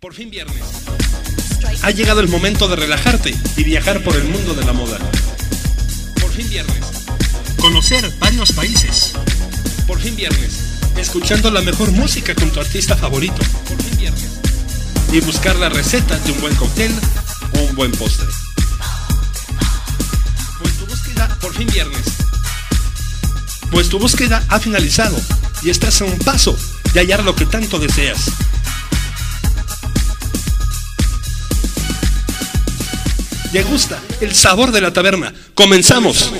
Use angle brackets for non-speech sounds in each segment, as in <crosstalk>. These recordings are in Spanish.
Por fin viernes. Ha llegado el momento de relajarte y viajar por el mundo de la moda. Por fin viernes. Conocer varios países. Por fin viernes. Escuchando la mejor música con tu artista favorito. Por fin viernes. Y buscar la receta de un buen cóctel o un buen postre. Pues tu búsqueda por fin viernes. Pues tu búsqueda ha finalizado y estás a un paso de hallar lo que tanto deseas. ¿Te gusta el sabor de la taberna? ¡Comenzamos!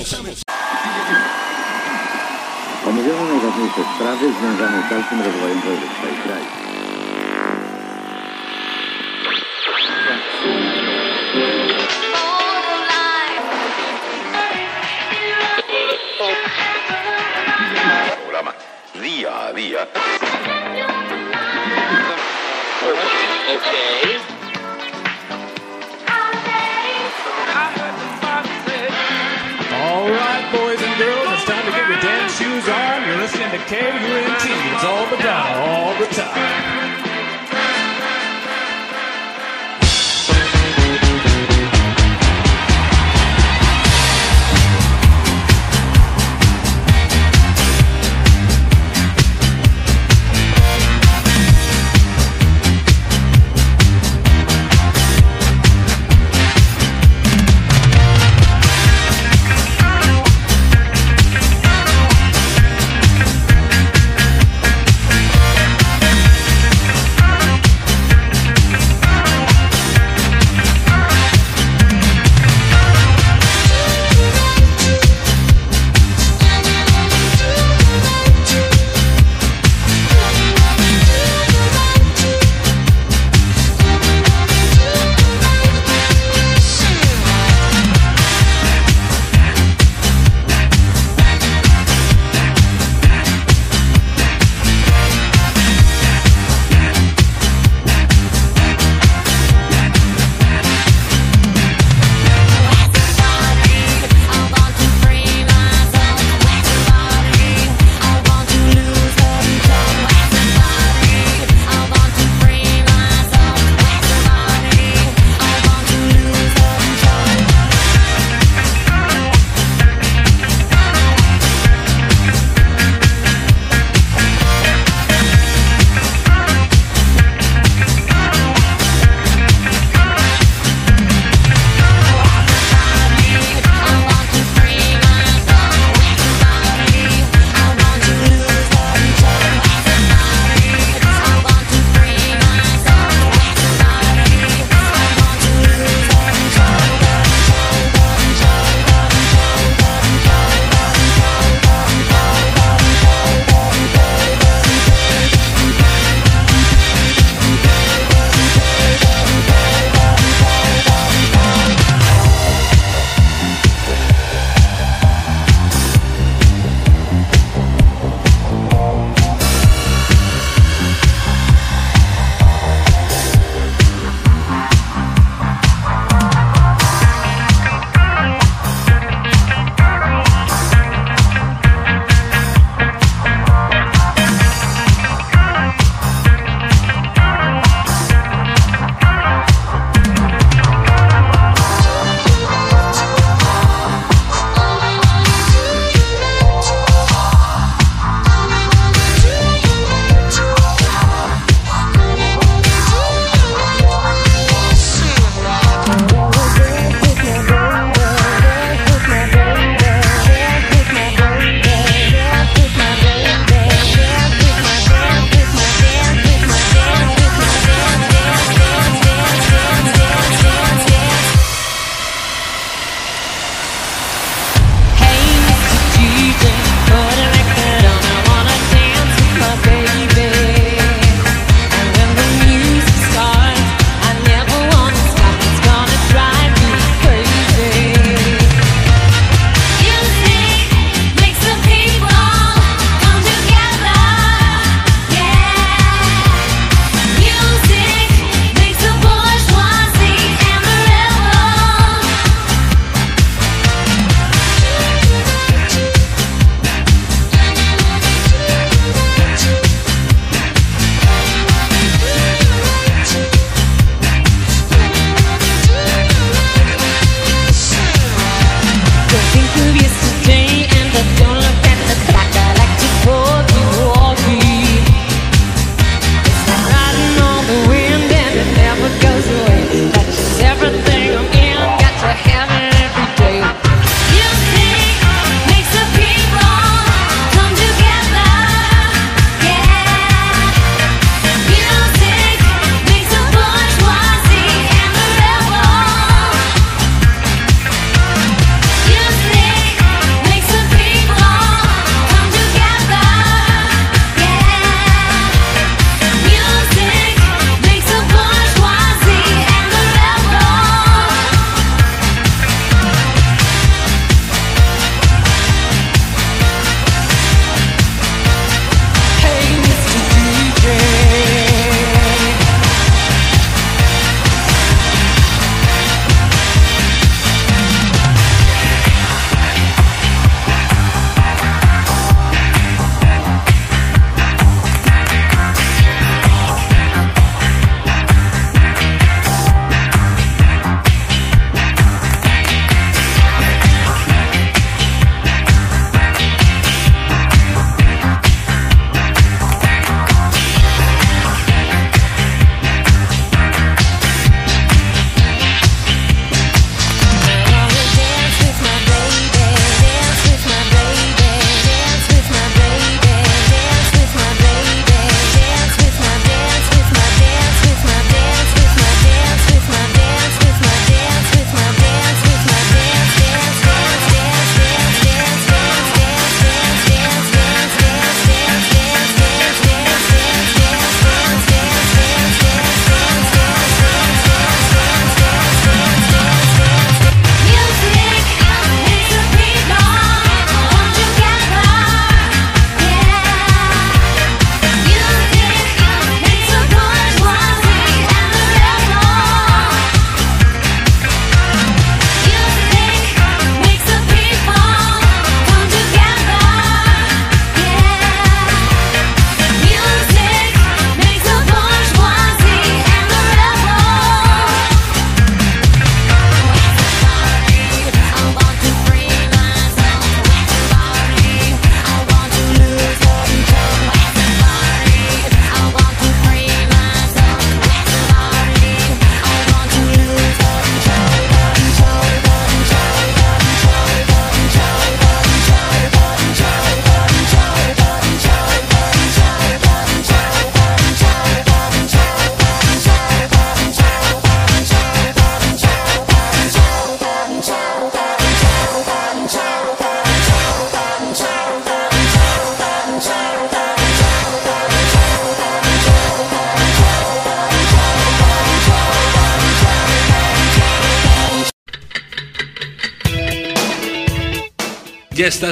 Día día. All right, boys and girls, it's time to get your dance shoes on. You're listening to KUNT. It's all the time, all the time.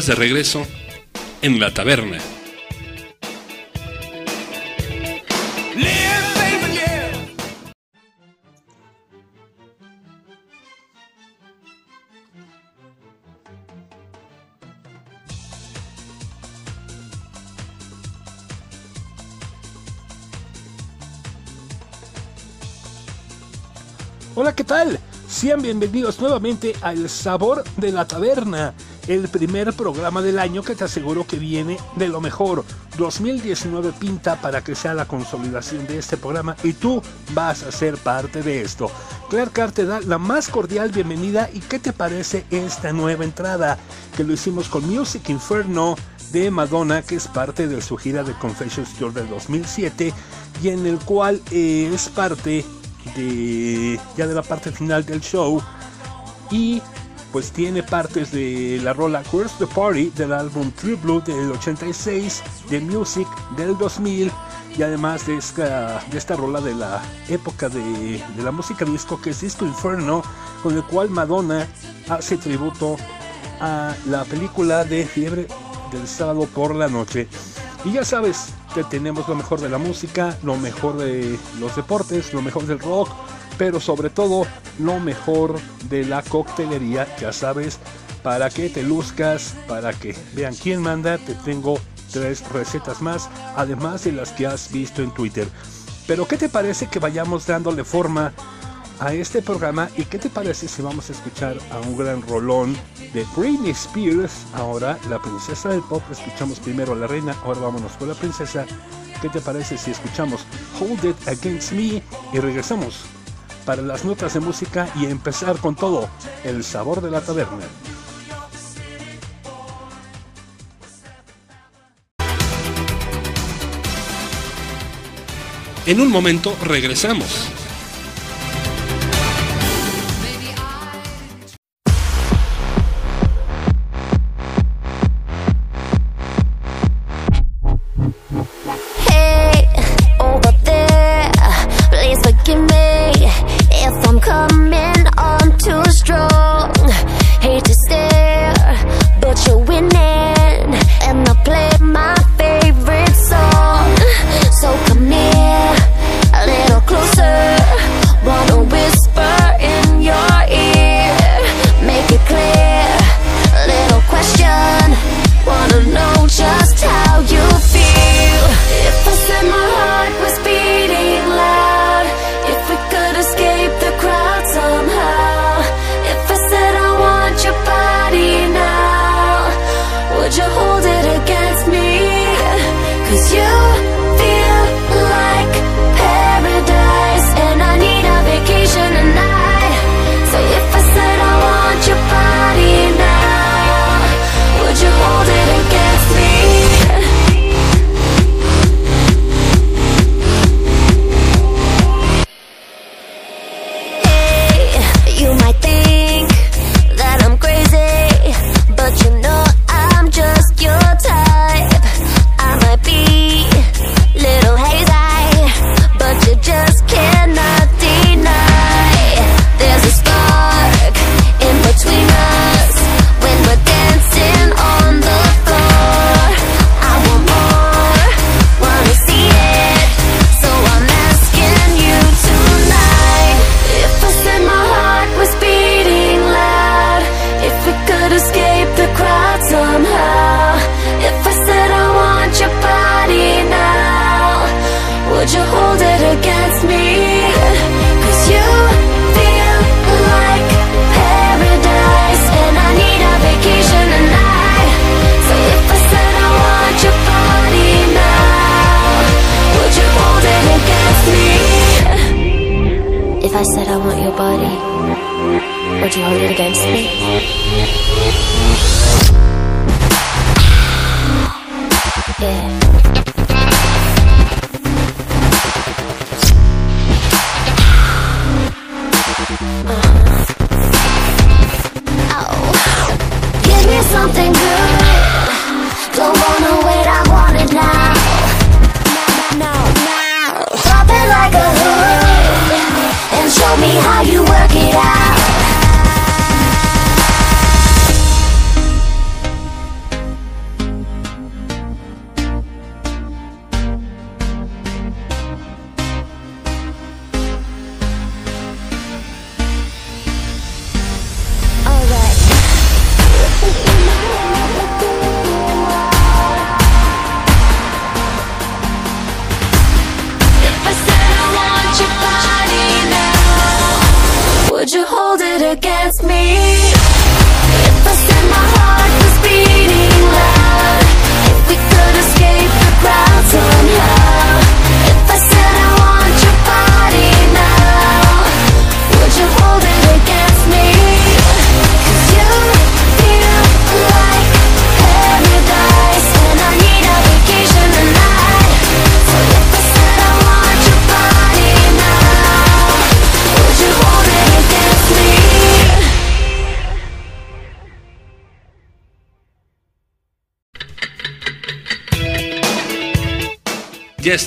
De regreso en la taberna. Hola, ¿qué tal? Sean bienvenidos nuevamente a El Sabor de la Taberna, el primer programa del año que te aseguro que viene de lo mejor. 2019 pinta para que sea la consolidación de este programa y tú vas a ser parte de esto. Clark Carr te da la más cordial bienvenida y ¿qué te parece esta nueva entrada? Que lo hicimos con Music Inferno de Madonna, que es parte de su gira de Confessions Tour del 2007 y en el cual es parte de ya de la parte final del show y pues tiene partes de la rola Curse the Party del álbum True Blue del 86, de Music del 2000 y además de esta, de esta rola de la época de, de la música disco que es Disco Inferno, con el cual Madonna hace tributo a la película de Fiebre del sábado por la noche. Y ya sabes, que tenemos lo mejor de la música, lo mejor de los deportes, lo mejor del rock, pero sobre todo lo mejor de la coctelería, ya sabes, para que te luzcas, para que vean quién manda, te tengo tres recetas más, además de las que has visto en Twitter. Pero ¿qué te parece que vayamos dándole forma a este programa y qué te parece si vamos a escuchar a un gran rolón de Britney Spears, ahora la princesa del pop, escuchamos primero a la reina, ahora vámonos con la princesa, ¿qué te parece si escuchamos Hold It Against Me y regresamos para las notas de música y empezar con todo el sabor de la taberna? En un momento regresamos.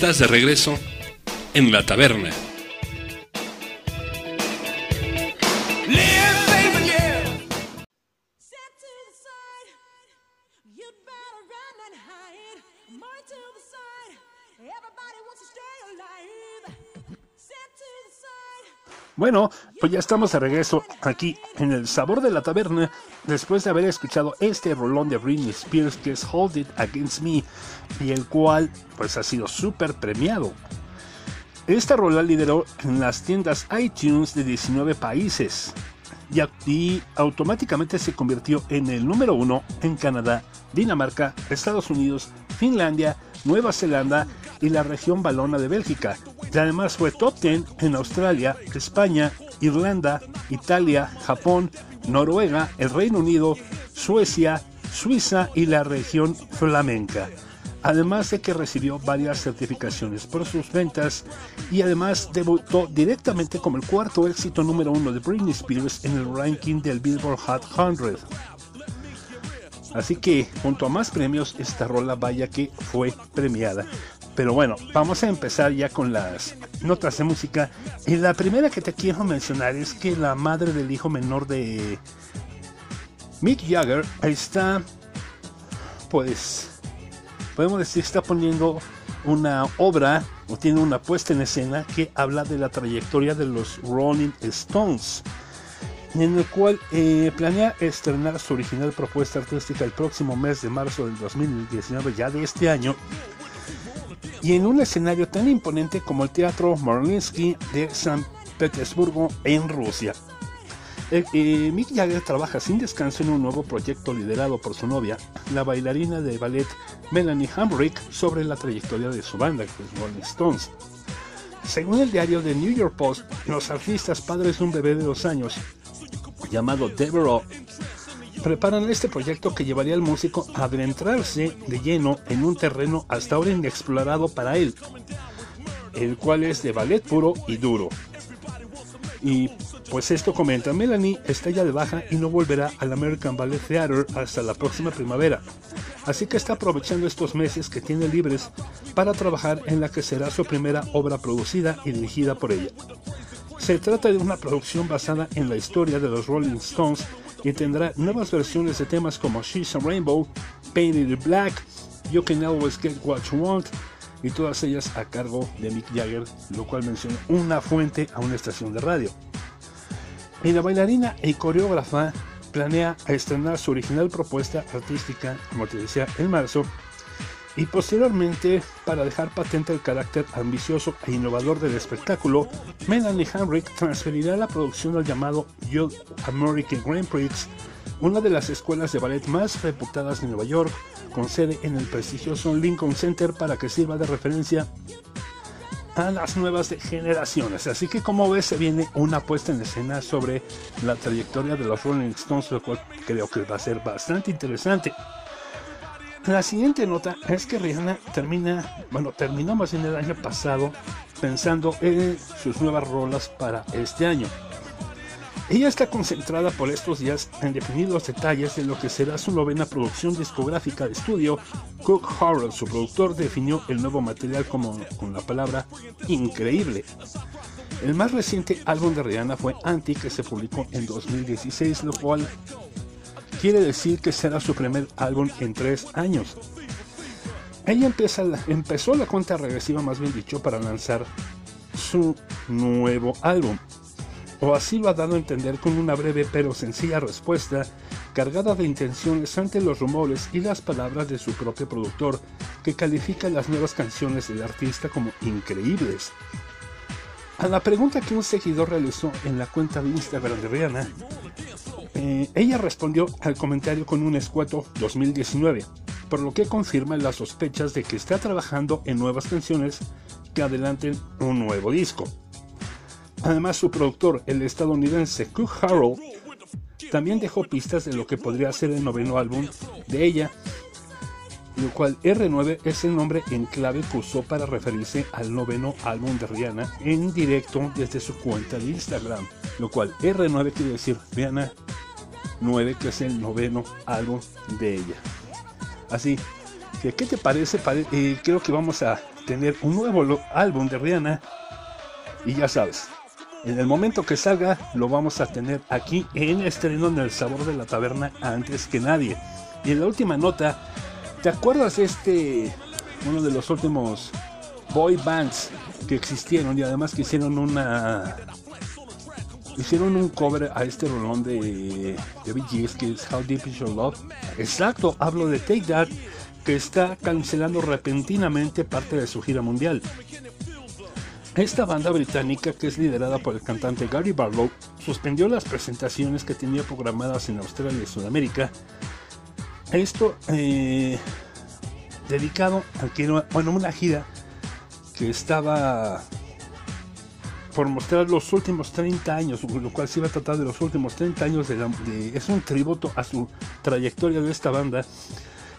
Estás de regreso en la taberna. Estamos de regreso aquí en el sabor de la taberna después de haber escuchado este rolón de Britney Spears que es Hold It Against Me y el cual pues ha sido súper premiado. Esta rola lideró en las tiendas iTunes de 19 países y, automáticamente se convirtió en el número uno en Canadá, Dinamarca, Estados Unidos, Finlandia, Nueva Zelanda y la región balona de Bélgica. Y además fue top 10 en Australia, España, Irlanda, Italia, Japón, Noruega, el Reino Unido, Suecia, Suiza y la región flamenca. Además de que recibió varias certificaciones por sus ventas y además debutó directamente como el cuarto éxito número uno de Britney Spears en el ranking del Billboard Hot 100. Así que junto a más premios, esta rola vaya que fue premiada. Pero bueno, vamos a empezar ya con las notas de música. Y la primera que te quiero mencionar es que la madre del hijo menor de Mick Jagger está, pues, podemos decir, está poniendo una obra o tiene una puesta en escena que habla de la trayectoria de los Rolling Stones en el cual eh, planea estrenar su original propuesta artística el próximo mes de marzo del 2019, ya de este año, y en un escenario tan imponente como el Teatro Morlinsky de San Petersburgo en Rusia. Eh, Mick Jagger trabaja sin descanso en un nuevo proyecto liderado por su novia, la bailarina de ballet Melanie Hamrick, sobre la trayectoria de su banda, es Rolling Stones. Según el diario The New York Post, los artistas padres de un bebé de dos años llamado Devereaux, preparan este proyecto que llevaría al músico a adentrarse de lleno en un terreno hasta ahora inexplorado para él, el cual es de ballet puro y duro. Y pues esto comenta, Melanie está ya de baja y no volverá al American Ballet Theater hasta la próxima primavera. Así que está aprovechando estos meses que tiene libres para trabajar en la que será su primera obra producida y dirigida por ella. Se trata de una producción basada en la historia de los Rolling Stones y tendrá nuevas versiones de temas como She's a Rainbow, Painted Black, You Can Always Get What You Want y todas ellas a cargo de Mick Jagger, lo cual menciona una fuente a una estación de radio. Y la bailarina y coreógrafa planea estrenar su original propuesta artística, como te decía, en marzo y posteriormente, para dejar patente el carácter ambicioso e innovador del espectáculo, Melanie Hamrick transferirá la producción al llamado Young American Grand Prix, una de las escuelas de ballet más reputadas de Nueva York, con sede en el prestigioso Lincoln Center para que sirva de referencia a las nuevas generaciones. Así que como ves se viene una puesta en escena sobre la trayectoria de los Rolling Stones, lo cual creo que va a ser bastante interesante. La siguiente nota es que Rihanna termina, bueno, terminó más bien el año pasado pensando en sus nuevas rolas para este año. Ella está concentrada por estos días en definir los detalles de lo que será su novena producción discográfica de estudio. Cook Harold, su productor, definió el nuevo material como con la palabra increíble. El más reciente álbum de Rihanna fue Anti, que se publicó en 2016, lo cual quiere decir que será su primer álbum en tres años. Ella empezó la cuenta regresiva, más bien dicho, para lanzar su nuevo álbum. O así lo ha dado a entender con una breve pero sencilla respuesta cargada de intenciones ante los rumores y las palabras de su propio productor, que califica las nuevas canciones del artista como increíbles. A la pregunta que un seguidor realizó en la cuenta de Instagram de Rihanna, eh, ella respondió al comentario con un escueto 2019, por lo que confirma las sospechas de que está trabajando en nuevas canciones que adelanten un nuevo disco. Además, su productor, el estadounidense Cook Harrell, también dejó pistas de lo que podría ser el noveno álbum de ella, lo cual R9 es el nombre en clave que usó para referirse al noveno álbum de Rihanna en directo desde su cuenta de Instagram, lo cual R9 quiere decir Rihanna 9, que es el noveno álbum de ella. Así que, ¿qué te parece? Eh, creo que vamos a tener un nuevo álbum de Rihanna. Y ya sabes, en el momento que salga, lo vamos a tener aquí en estreno en el sabor de la taberna antes que nadie. Y en la última nota, ¿te acuerdas este, uno de los últimos boy bands que existieron y además que hicieron una hicieron un cover a este rolón de, de Bee que es How Deep Is Your Love. Exacto, hablo de Take That, que está cancelando repentinamente parte de su gira mundial. Esta banda británica, que es liderada por el cantante Gary Barlow, suspendió las presentaciones que tenía programadas en Australia y Sudamérica. Esto eh, dedicado a que, bueno, una gira que estaba por mostrar los últimos 30 años, lo cual se iba a tratar de los últimos 30 años de, es un tributo a su trayectoria de esta banda,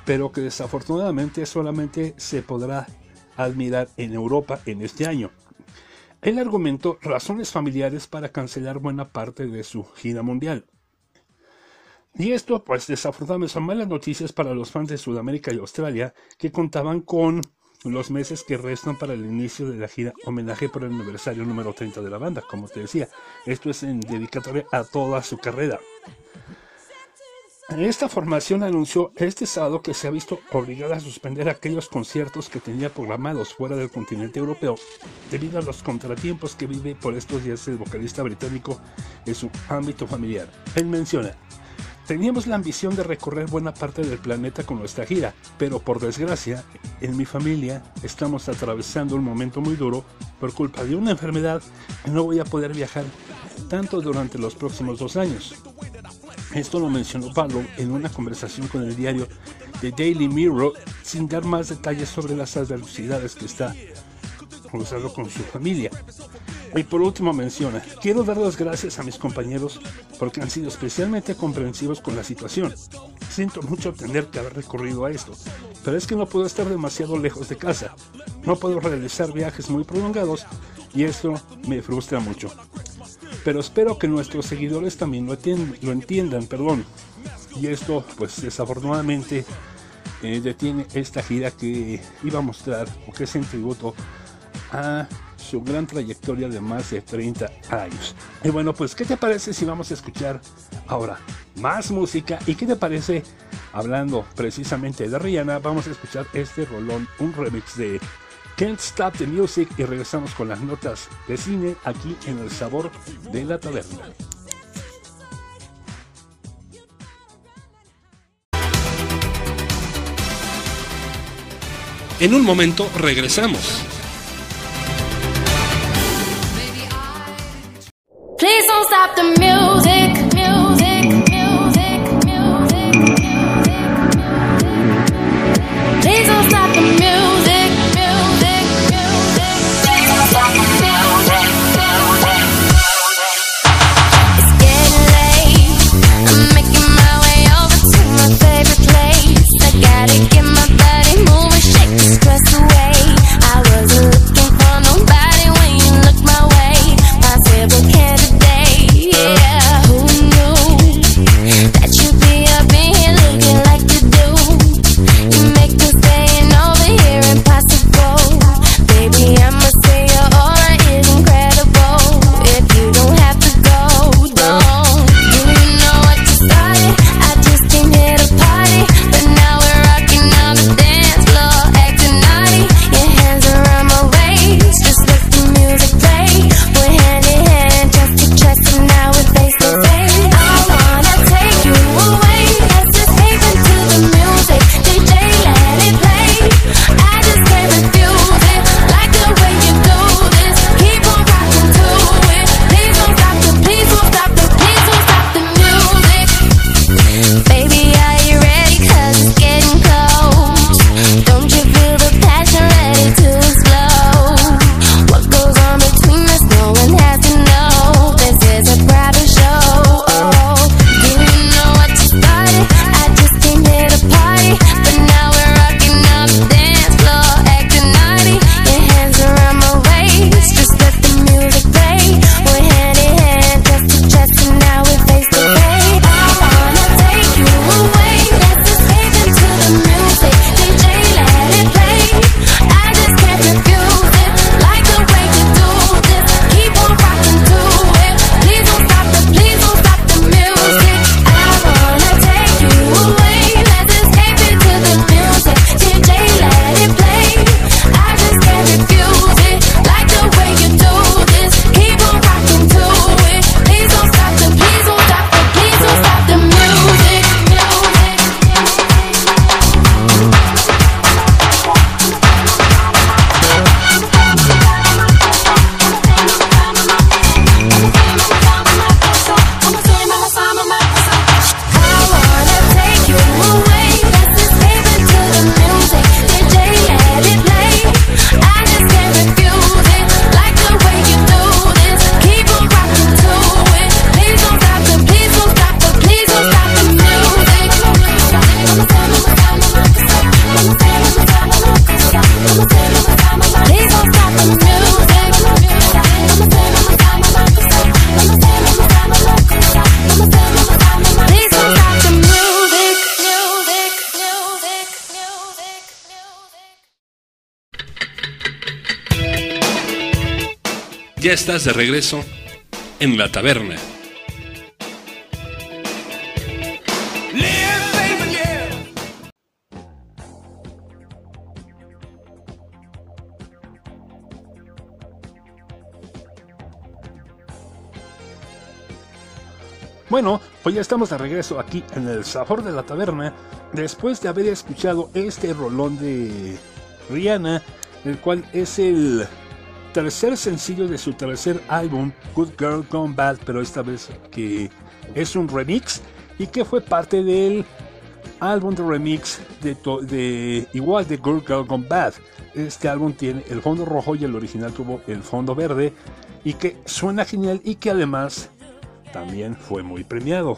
pero que desafortunadamente solamente se podrá admirar en Europa en este año. Él argumentó razones familiares para cancelar buena parte de su gira mundial. Y esto, pues desafortunadamente son malas noticias para los fans de Sudamérica y Australia que contaban con los meses que restan para el inicio de la gira homenaje por el aniversario número 30 de la banda, como te decía. Esto es en dedicatoria a toda su carrera. Esta formación anunció este sábado que se ha visto obligada a suspender aquellos conciertos que tenía programados fuera del continente europeo debido a los contratiempos que vive por estos días el vocalista británico en su ámbito familiar. Él menciona, Teníamos la ambición de recorrer buena parte del planeta con nuestra gira, pero por desgracia, en mi familia estamos atravesando un momento muy duro por culpa de una enfermedad y no voy a poder viajar tanto durante los próximos dos años. Esto lo mencionó Pablo en una conversación con el diario The Daily Mirror sin dar más detalles sobre las adversidades que está con su familia. Y por último menciona, quiero dar las gracias a mis compañeros porque han sido especialmente comprensivos con la situación. Siento mucho tener que haber recorrido a esto, pero es que no puedo estar demasiado lejos de casa. No puedo realizar viajes muy prolongados y esto me frustra mucho pero espero que nuestros seguidores también lo, lo entiendan, perdón. Y esto, pues desafortunadamente, eh, detiene esta gira que iba a mostrar, o que es en tributo a su gran trayectoria de más de 30 años. Y bueno, pues, ¿qué te parece si vamos a escuchar ahora más música? ¿Y qué te parece, hablando precisamente de Rihanna, vamos a escuchar este rolón, un remix de Can't Stop the Music y regresamos con las notas de cine aquí en el sabor de la taberna. En un momento regresamos. Stop the music. De regreso en la taberna. Bueno, pues ya estamos de regreso aquí en el sabor de la taberna, después de haber escuchado este rolón de Rihanna, el cual es el tercer sencillo de su tercer álbum, Good Girl Gone Bad, pero esta vez que es un remix y que fue parte del álbum de remix de, igual de Good Girl Gone Bad. Este álbum tiene el fondo rojo y el original tuvo el fondo verde y que suena genial y que además también fue muy premiado.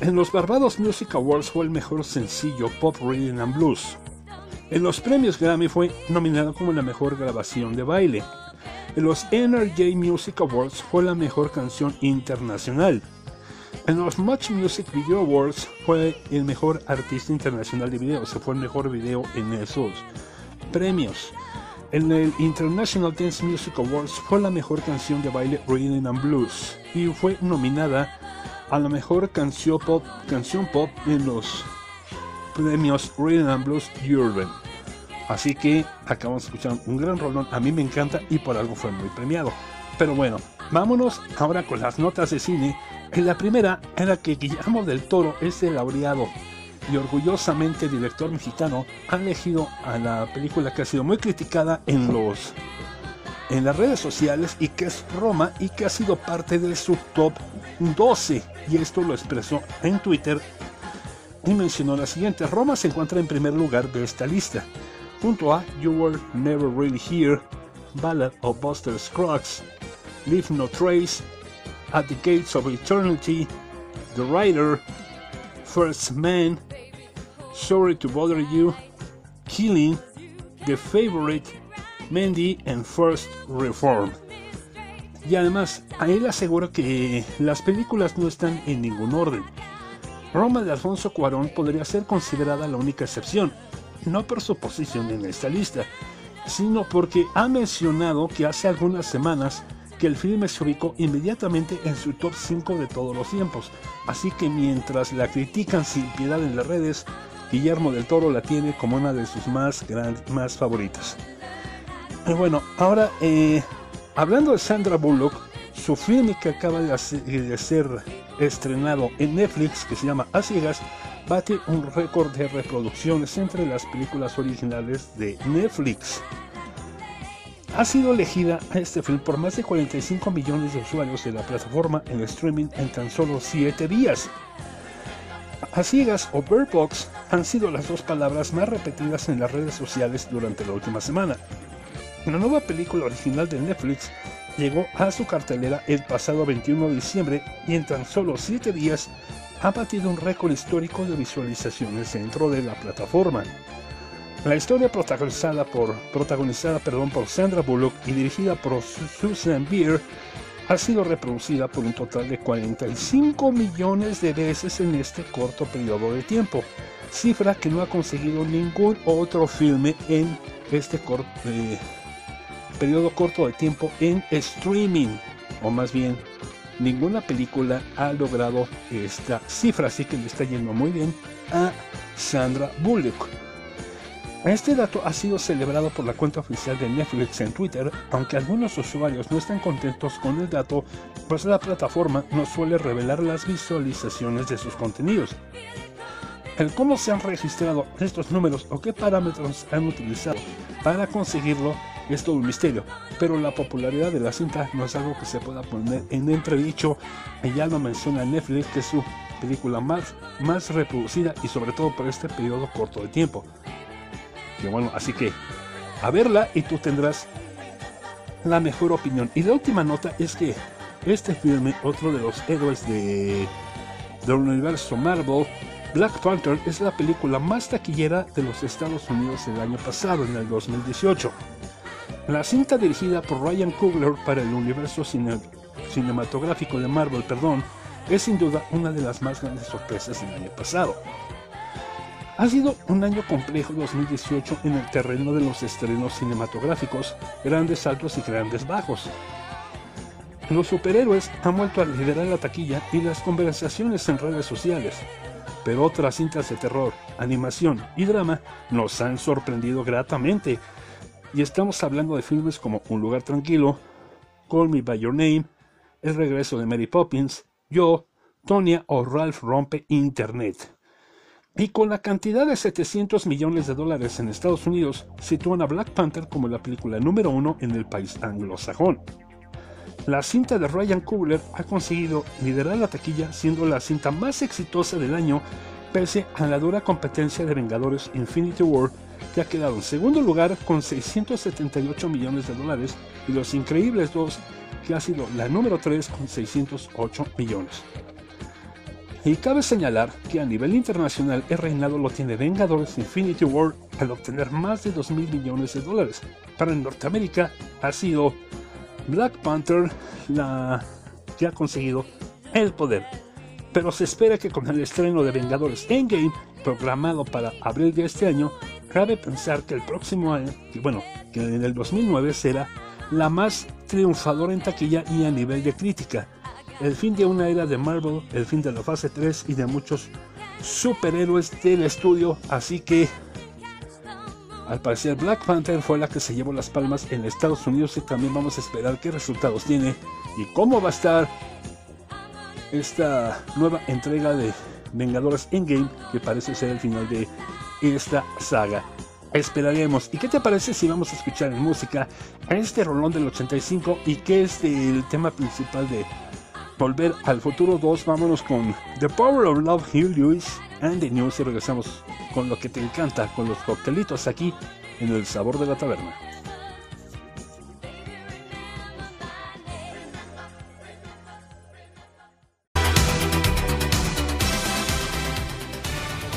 En los Barbados Music Awards fue el mejor sencillo Pop Rhythm and Blues. En los premios Grammy fue nominado como la mejor grabación de baile. En los NRJ Music Awards fue la mejor canción internacional. En los Much Music Video Awards fue el mejor artista internacional de video, se fue el mejor video en esos premios. En el International Dance Music Awards fue la mejor canción de baile Rhythm and Blues y fue nominada a la mejor canción pop, canción pop en los premios Rhythm and Blues Urban. Así que acabamos de escuchar un gran rolón, a mí me encanta y por algo fue muy premiado. Pero bueno, vámonos ahora con las notas de cine. En la primera, en la que Guillermo del Toro es el laureado y orgullosamente director mexicano ha elegido a la película que ha sido muy criticada en los en las redes sociales y que es Roma y que ha sido parte de su top 12 y esto lo expresó en Twitter y mencionó la siguiente Roma se encuentra en primer lugar de esta lista junto a You Were Never Really Here Ballad of Buster Scruggs Leave No Trace At the Gates of Eternity The Rider First Man Sorry to Bother You, Killing, The Favorite, Mandy and First Reform. Y además, a él asegura que las películas no están en ningún orden. Roma de Alfonso Cuarón podría ser considerada la única excepción, no por su posición en esta lista, sino porque ha mencionado que hace algunas semanas que el filme se ubicó inmediatamente en su top 5 de todos los tiempos, así que mientras la critican sin piedad en las redes, Guillermo del Toro la tiene como una de sus más, grandes, más favoritas. Bueno, ahora eh, hablando de Sandra Bullock, su filme que acaba de, ser estrenado en Netflix, que se llama A Ciegas, bate un récord de reproducciones entre las películas originales de Netflix. Ha sido elegida este film por más de 45 millones de usuarios de la plataforma en streaming en tan solo 7 días. A ciegas o Bird Box han sido las dos palabras más repetidas en las redes sociales durante la última semana. La nueva película original de Netflix llegó a su cartelera el pasado 21 de diciembre y en tan solo 7 días ha batido un récord histórico de visualizaciones dentro de la plataforma. La historia protagonizada por, protagonizada, perdón, por Sandra Bullock y dirigida por Susan Beer ha sido reproducida por un total de 45 millones de veces en este corto periodo de tiempo, cifra que no ha conseguido ningún otro filme en este eh, periodo corto de tiempo en streaming, o más bien ninguna película ha logrado esta cifra, así que le está yendo muy bien a Sandra Bullock. Este dato ha sido celebrado por la cuenta oficial de Netflix en Twitter, aunque algunos usuarios no están contentos con el dato, pues la plataforma no suele revelar las visualizaciones de sus contenidos. El cómo se han registrado estos números o qué parámetros han utilizado para conseguirlo es todo un misterio, pero la popularidad de la cinta no es algo que se pueda poner en entredicho, y ya lo menciona Netflix que es su película más, más reproducida y sobre todo por este periodo corto de tiempo bueno, así que a verla y tú tendrás la mejor opinión. Y la última nota es que este filme, otro de los héroes de, del universo Marvel, Black Panther es la película más taquillera de los Estados Unidos el año pasado, en el 2018. La cinta dirigida por Ryan Coogler para el universo cinematográfico de Marvel, perdón, es sin duda una de las más grandes sorpresas del año pasado. Ha sido un año complejo 2018 en el terreno de los estrenos cinematográficos, grandes saltos y grandes bajos. Los superhéroes han vuelto a liderar la taquilla y las conversaciones en redes sociales, pero otras cintas de terror, animación y drama nos han sorprendido gratamente. Y estamos hablando de filmes como Un lugar tranquilo, Call Me By Your Name, El regreso de Mary Poppins, Yo, Tonya o Ralph rompe Internet. Y con la cantidad de 700 millones de dólares en Estados Unidos, sitúan a Black Panther como la película número uno en el país anglosajón. La cinta de Ryan Coogler ha conseguido liderar la taquilla siendo la cinta más exitosa del año pese a la dura competencia de Vengadores Infinity War que ha quedado en segundo lugar con 678 millones de dólares y Los Increíbles 2 que ha sido la número 3 con 608 millones. Y cabe señalar que a nivel internacional el reinado lo tiene Vengadores Infinity War al obtener más de 2 mil millones de dólares. Para Norteamérica ha sido Black Panther la que ha conseguido el poder. Pero se espera que con el estreno de Vengadores Endgame, programado para abril de este año, cabe pensar que el próximo año, bueno, que en el 2009 será la más triunfadora en taquilla y a nivel de crítica. El fin de una era de Marvel, el fin de la fase 3 y de muchos superhéroes del estudio, así que al parecer Black Panther fue la que se llevó las palmas en Estados Unidos y también vamos a esperar qué resultados tiene y cómo va a estar esta nueva entrega de Vengadores Endgame que parece ser el final de esta saga. Esperaremos. ¿Y qué te parece si vamos a escuchar en música a este rolón del 85 y que es el tema principal de Volver al Futuro 2, vámonos con The Power of Love, Hugh Lewis and the News y regresamos con lo que te encanta, con los coctelitos aquí en el sabor de la taberna.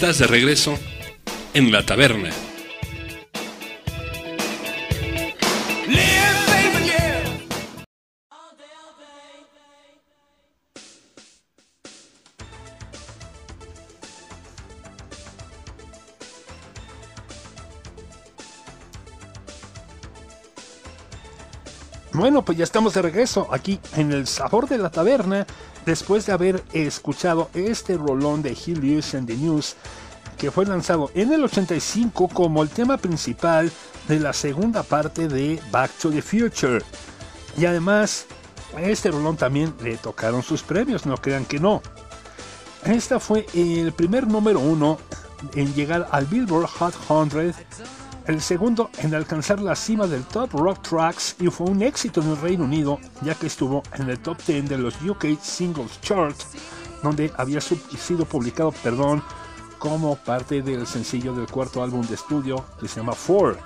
Estás de regreso en la taberna. Bueno, pues ya estamos de regreso aquí en el sabor de la taberna después de haber escuchado este rolón de Lewis and the News que fue lanzado en el 85 como el tema principal de la segunda parte de Back to the Future. Y además, a este rolón también le tocaron sus premios, no crean que no. Esta fue el primer número uno en llegar al Billboard Hot 100 el segundo en alcanzar la cima del Top Rock Tracks y fue un éxito en el Reino Unido, ya que estuvo en el top 10 de los UK Singles Chart, donde había sido publicado, perdón, como parte del sencillo del cuarto álbum de estudio que se llama Four.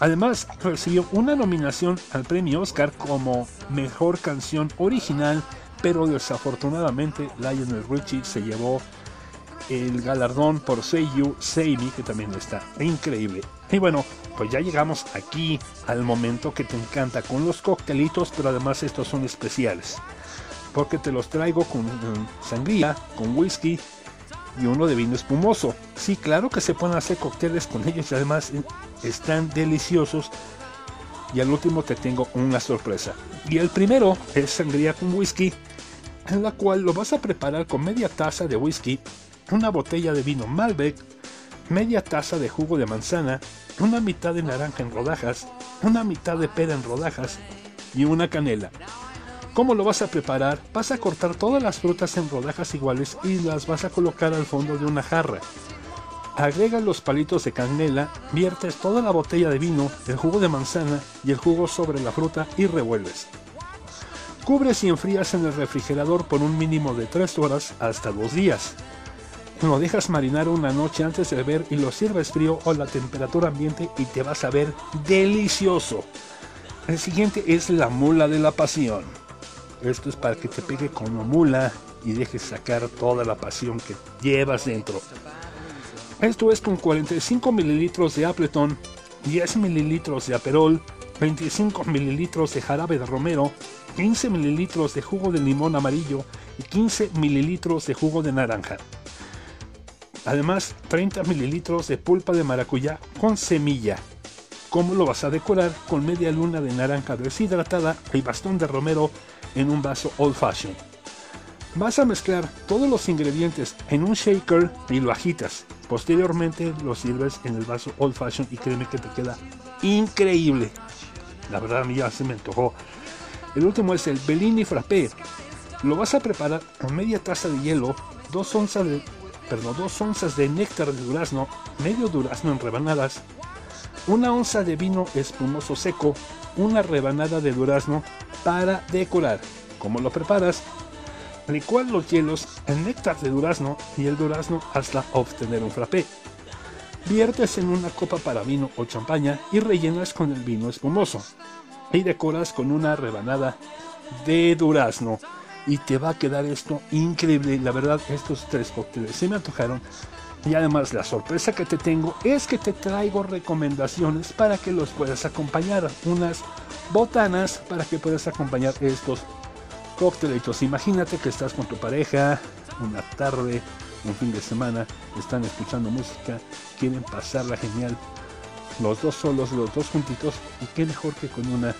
Además, recibió una nominación al premio Oscar como Mejor Canción Original, pero desafortunadamente Lionel Richie se llevó el galardón por Say You, Say Me, que también está increíble. Y bueno, pues ya llegamos aquí al momento que te encanta con los coctelitos, pero además estos son especiales. Porque te los traigo con sangría, con whisky y uno de vino espumoso. Sí, claro que se pueden hacer cócteles con ellos y además eh, están deliciosos. Y al último te tengo una sorpresa. Y el primero es sangría con whisky, en la cual lo vas a preparar con media taza de whisky, una botella de vino Malbec, media taza de jugo de manzana, una mitad de naranja en rodajas, una mitad de pera en rodajas y una canela. ¿Cómo lo vas a preparar? Vas a cortar todas las frutas en rodajas iguales y las vas a colocar al fondo de una jarra. Agrega los palitos de canela, viertes toda la botella de vino, el jugo de manzana y el jugo sobre la fruta y revuelves. Cubres y enfrías en el refrigerador por un mínimo de 3 horas hasta 2 días. Lo dejas marinar una noche antes de beber y lo sirves frío o la temperatura ambiente y te vas a ver delicioso. El siguiente es la mula de la pasión. Esto es para que te pegue como mula y dejes sacar toda la pasión que llevas dentro. Esto es con 45 mililitros de Appleton, 10 mililitros de Aperol, 25 mililitros de jarabe de romero, 15 mililitros de jugo de limón amarillo y 15 mililitros de jugo de naranja. Además, 30 mililitros de pulpa de maracuyá con semilla. ¿Cómo lo vas a decorar? Con media luna de naranja deshidratada y bastón de romero en un vaso old fashion. Vas a mezclar todos los ingredientes en un shaker y lo agitas. Posteriormente lo sirves en el vaso old fashion y créeme que te queda increíble. La verdad a mí ya se me antojó. El último es el Bellini Frappé. Lo vas a preparar con media taza de hielo, 2 onzas de perdón, dos onzas de néctar de durazno, medio durazno en rebanadas, una onza de vino espumoso seco, una rebanada de durazno para decorar. ¿Cómo lo preparas? Licuar los hielos, el néctar de durazno y el durazno hasta obtener un frappé. Viertes en una copa para vino o champaña y rellenas con el vino espumoso. Y decoras con una rebanada de durazno y te va a quedar esto increíble. La verdad, estos tres cócteles se me antojaron. Y además la sorpresa que te tengo es que te traigo recomendaciones para que los puedas acompañar. Unas botanas para que puedas acompañar estos cóctelitos. Imagínate que estás con tu pareja una tarde, un fin de semana, están escuchando música, quieren pasarla genial. Los dos solos, los dos juntitos. Y qué mejor que con una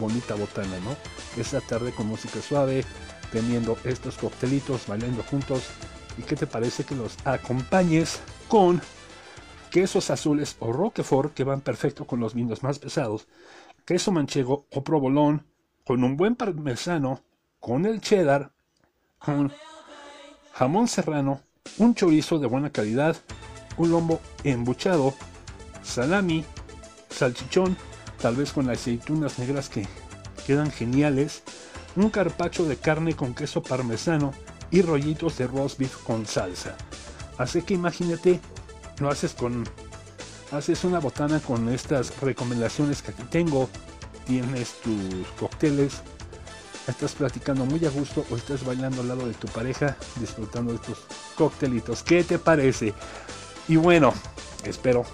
bonita botana, ¿no? esta tarde con música suave, teniendo estos coctelitos, bailando juntos. ¿Y qué te parece que los acompañes con quesos azules o roquefort que van perfecto con los vinos más pesados, queso manchego o provolón, con un buen parmesano, con el cheddar, con jamón serrano, un chorizo de buena calidad, un lomo embuchado, salami, salchichón, tal vez con aceitunas negras que quedan geniales, un carpacho de carne con queso parmesano y rollitos de roast beef con salsa. Así que imagínate, lo haces con haces una botana con estas recomendaciones que aquí tengo, tienes tus cócteles, estás platicando muy a gusto o estás bailando al lado de tu pareja, disfrutando de estos coctelitos. ¿Qué te parece? Y bueno, espero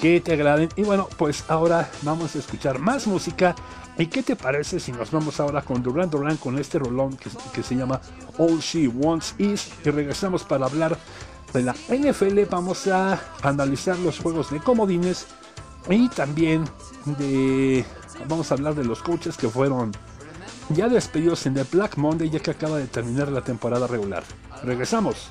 que te agraden. Y bueno, pues ahora vamos a escuchar más música. ¿Y qué te parece si nos vamos ahora con Duran Duran con este rolón que, se llama All She Wants Is? Y regresamos para hablar de la NFL. Vamos a analizar los juegos de comodines y también de. Vamos a hablar de los coaches que fueron ya despedidos en The Black Monday ya que acaba de terminar la temporada regular. Regresamos.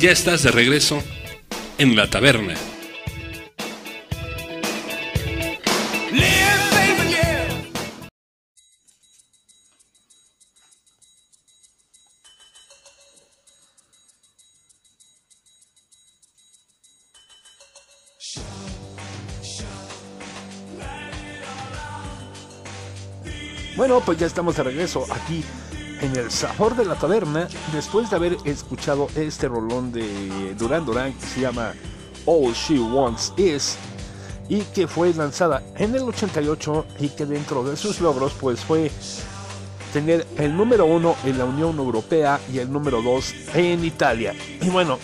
Ya estás de regreso en la taberna. Bueno, pues ya estamos de regreso aquí sabor de la taberna después de haber escuchado este rolón de Duran Duran que se llama All She Wants Is y que fue lanzada en el 88 y que dentro de sus logros pues fue tener el número uno en la Unión Europea y el número dos en Italia. Y bueno,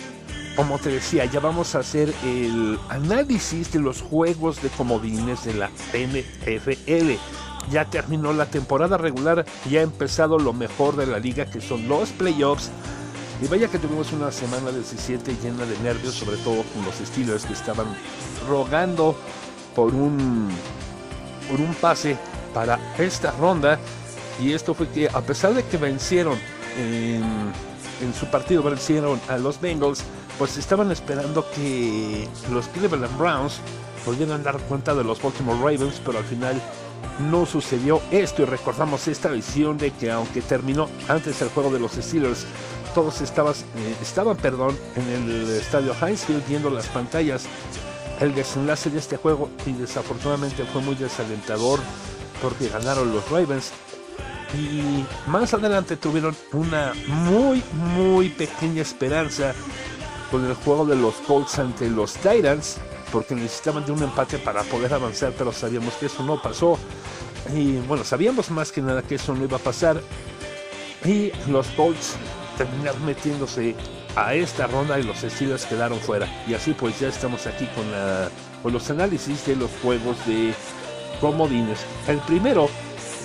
como te decía, ya vamos a hacer el análisis de los juegos de comodines de la NFL. Ya terminó la temporada regular y ha empezado lo mejor de la liga, que son los playoffs. Y vaya que tuvimos una semana 17 llena de nervios, sobre todo con los Steelers que estaban rogando por un, por un pase para esta ronda. Y esto fue que a pesar de que vencieron en, en su partido, vencieron a los Bengals, pues estaban esperando que los Cleveland Browns pudieran dar cuenta de los Baltimore Ravens, pero al final no sucedió esto y recordamos esta visión de que aunque terminó antes el juego de los Steelers, todos estabas, eh, estaban perdón, en el estadio Heinz Field viendo las pantallas. El desenlace de este juego y desafortunadamente fue muy desalentador porque ganaron los Ravens. Y más adelante tuvieron una muy muy pequeña esperanza con el juego de los Colts ante los Titans porque necesitaban de un empate para poder avanzar pero sabíamos que eso no pasó. Y bueno sabíamos más que nada que eso no iba a pasar. Y los Colts terminaron metiéndose a esta ronda y los Steelers quedaron fuera. Y así pues ya estamos aquí con, la, con los análisis de los juegos de comodines. El primero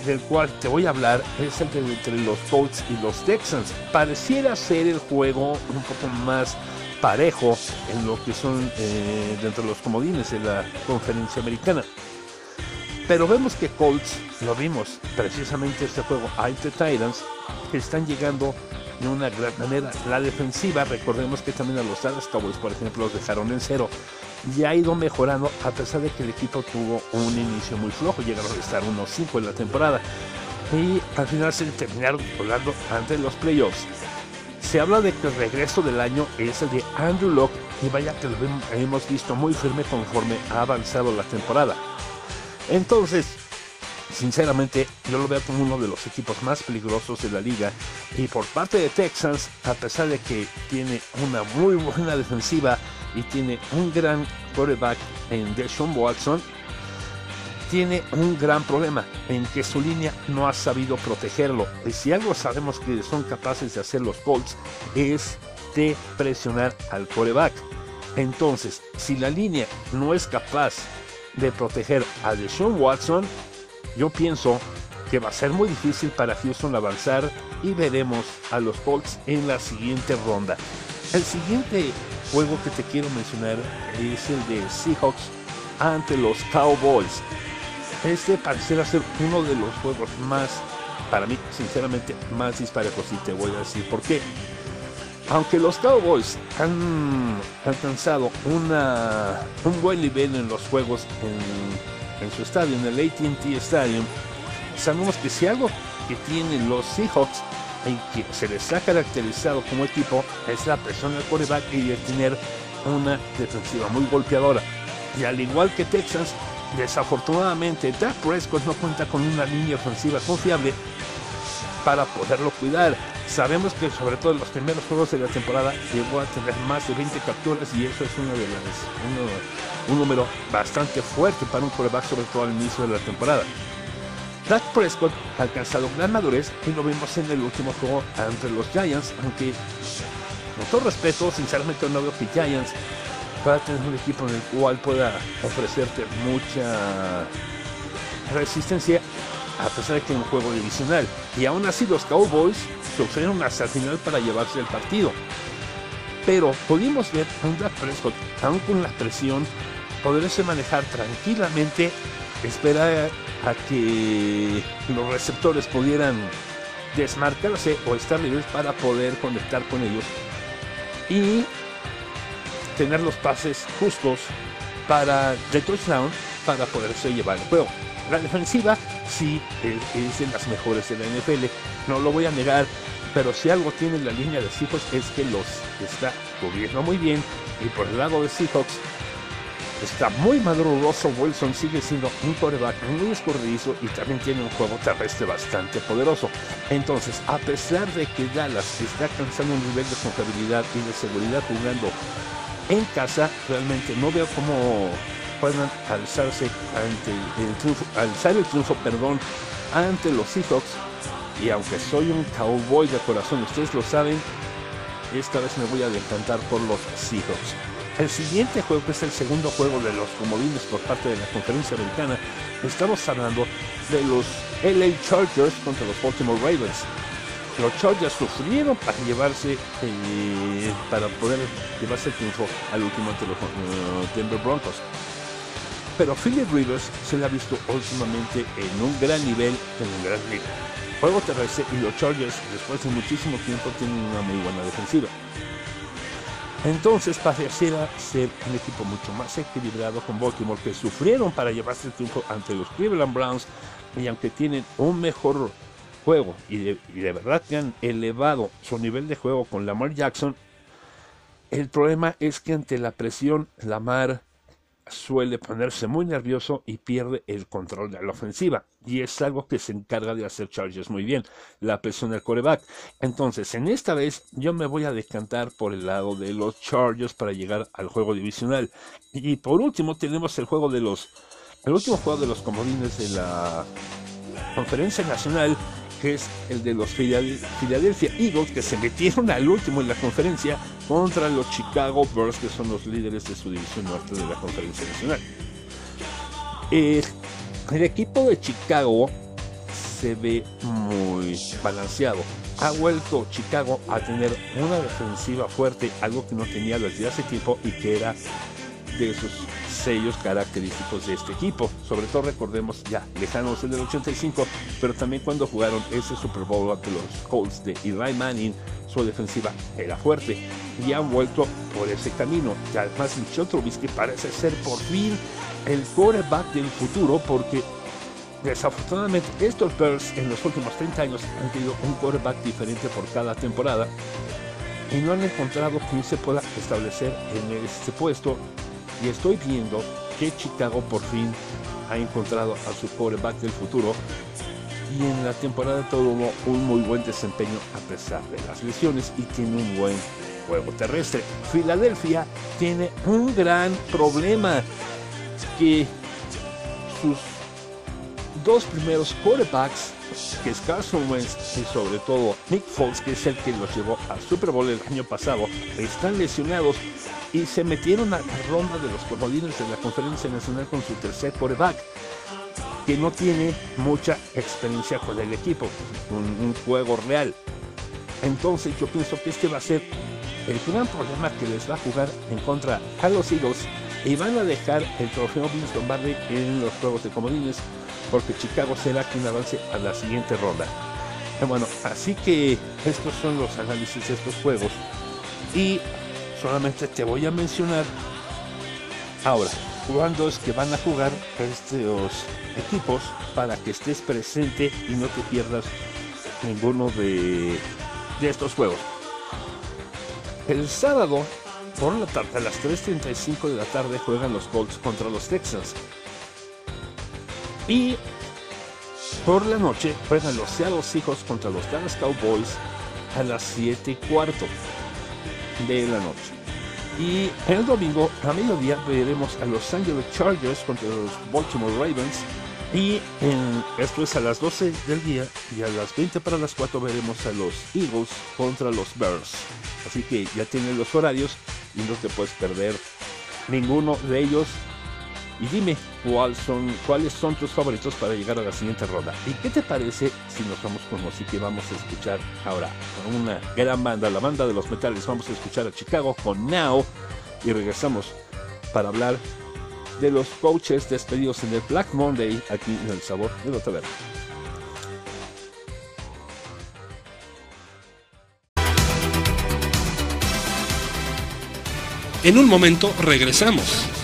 del cual te voy a hablar es el de entre los Colts y los Texans. Pareciera ser el juego un poco más parejo en lo que son eh, dentro de los comodines de la conferencia americana. Pero vemos que Colts, lo vimos precisamente este juego ante Titans, que están llegando de una gran manera. La defensiva, recordemos que también a los Dallas Cowboys, por ejemplo, los dejaron en cero. Ya ha ido mejorando a pesar de que el equipo tuvo un inicio muy flojo, llegaron a estar unos 5 en la temporada. Y al final se terminaron volando ante los playoffs. Se habla de que el regreso del año es el de Andrew Locke y vaya que lo hemos visto muy firme conforme ha avanzado la temporada. Entonces, sinceramente, yo lo veo como uno de los equipos más peligrosos de la liga. Y por parte de Texans, a pesar de que tiene una muy buena defensiva y tiene un gran quarterback en Deshaun Watson, tiene un gran problema en que su línea no ha sabido protegerlo. Y si algo sabemos que son capaces de hacer los Colts es de presionar al quarterback. Entonces, si la línea no es capaz de proteger a Deshaun Watson, yo pienso que va a ser muy difícil para Houston avanzar y veremos a los Colts en la siguiente ronda. El siguiente juego que te quiero mencionar es el de Seahawks ante los Cowboys. Este pareciera ser uno de los juegos más, para mí, sinceramente, más disparejos y te voy a decir por qué. Aunque los Cowboys han alcanzado una, un buen nivel en los juegos en, su estadio, en el ATT Stadium, sabemos que si algo que tienen los Seahawks y que se les ha caracterizado como equipo es la presión del quarterback y el tener una defensiva muy golpeadora. Y al igual que Texans, desafortunadamente Dak Prescott no cuenta con una línea ofensiva confiable para poderlo cuidar. Sabemos que sobre todo en los primeros juegos de la temporada llegó a tener más de 20 capturas y eso es uno de las, uno, un número bastante fuerte para un quarterback sobre todo al inicio de la temporada. Dak Prescott ha alcanzado gran madurez y lo vimos en el último juego ante los Giants, aunque con todo respeto, sinceramente no veo que Giants pueda tener un equipo en el cual pueda ofrecerte mucha resistencia a pesar de que es un juego divisional. Y aún así los Cowboys sufrieron hasta el final para llevarse el partido. Pero pudimos ver a un Dak Prescott, aún con la presión, poderse manejar tranquilamente, esperar a que los receptores pudieran desmarcarse o estar libres para poder conectar con ellos. Y tener los pases justos para de touchdown para poderse llevar el juego. La defensiva sí es, de las mejores de la NFL, no lo voy a negar, pero si algo tiene la línea de Seahawks es que los está cubriendo muy bien y por el lado de Seahawks está muy maduro Russell Wilson, sigue siendo un quarterback muy escurridizo y también tiene un juego terrestre bastante poderoso. Entonces, a pesar de que Dallas está alcanzando un nivel de confiabilidad y de seguridad jugando en casa, realmente no veo cómo puedan alzarse ante el alzar el triunfo, perdón, ante los Seahawks. Y aunque soy un cowboy de corazón, ustedes lo saben, esta vez me voy a decantar por los Seahawks. El siguiente juego, es el segundo juego de los comodines por parte de la conferencia americana, estamos hablando de los LA Chargers contra los Baltimore Ravens. Los Chargers sufrieron para llevarse, eh, para poder llevarse el triunfo al último ante los uh, Denver Broncos. Pero Philip Rivers se le ha visto últimamente en un gran nivel, en un gran nivel. Juego terrestre y los Chargers, después de muchísimo tiempo, tienen una muy buena defensiva. Entonces pareciera ser un equipo mucho más equilibrado con Baltimore que sufrieron para llevarse el triunfo ante los Cleveland Browns y aunque tienen un mejor juego y de, verdad que han elevado su nivel de juego con Lamar Jackson, el problema es que ante la presión Lamar suele ponerse muy nervioso y pierde el control de la ofensiva. Y es algo que se encarga de hacer Chargers muy bien, la presión del coreback. Entonces, en esta vez yo me voy a decantar por el lado de los Chargers para llegar al juego divisional. Y por último tenemos el juego de los... El último juego de los comodines de la conferencia nacional que es el de los Philadelphia Eagles, que se metieron al último en la conferencia contra los Chicago Bears, que son los líderes de su división norte de la conferencia nacional. El equipo de Chicago se ve muy balanceado. Ha vuelto Chicago a tener una defensiva fuerte, algo que no tenía desde hace tiempo y que era de sus sellos característicos de este equipo. Sobre todo recordemos ya lejanos el del 85, pero también cuando jugaron ese Super Bowl ante los Colts de Eli Manning, su defensiva era fuerte y han vuelto por ese camino. Y además Michel Trubisky parece ser por fin el quarterback del futuro porque desafortunadamente estos Bears en los últimos 30 años han tenido un quarterback diferente por cada temporada y no han encontrado quien se pueda establecer en este puesto y estoy viendo que Chicago por fin ha encontrado a su quarterback del futuro y en la temporada tuvo un muy buen desempeño a pesar de las lesiones y tiene un buen juego terrestre. Filadelfia tiene un gran problema que sus dos primeros quarterbacks, que es Carson Wentz y sobre todo Nick Foles, que es el que los llevó al Super Bowl el año pasado, están lesionados y se metieron a la ronda de los comodines de la conferencia nacional con su tercer quarterback, que no tiene mucha experiencia con el equipo, un, juego real. Entonces yo pienso que este va a ser el gran problema que les va a jugar en contra a los Eagles y van a dejar el trofeo Vince Lombardi en los juegos de comodines porque Chicago será quien avance a la siguiente ronda. Bueno, así que estos son los análisis de estos juegos y solamente te voy a mencionar ahora cuándo es que van a jugar estos equipos para que estés presente y no te pierdas ninguno de, de estos juegos. El sábado por la tarde a las 3.35 de la tarde juegan los Colts contra los Texans. Y por la noche juegan los Seattle Seahawks contra los Dallas Cowboys a las 7 y cuarto de la noche. Y el domingo a mediodía veremos a los Angeles Chargers contra los Baltimore Ravens. Y en, esto es a las 12 del día y a las 20 para las 4 veremos a los Eagles contra los Bears. Así que ya tienen los horarios y no te puedes perder ninguno de ellos. Y dime ¿cuál son, cuáles son tus favoritos para llegar a la siguiente ronda. ¿Y qué te parece si nos vamos con música y vamos a escuchar ahora con una gran banda, la banda de los metales? Vamos a escuchar a Chicago con Now y regresamos para hablar de los coaches despedidos en el Black Monday aquí en el sabor de la taberna. En un momento regresamos.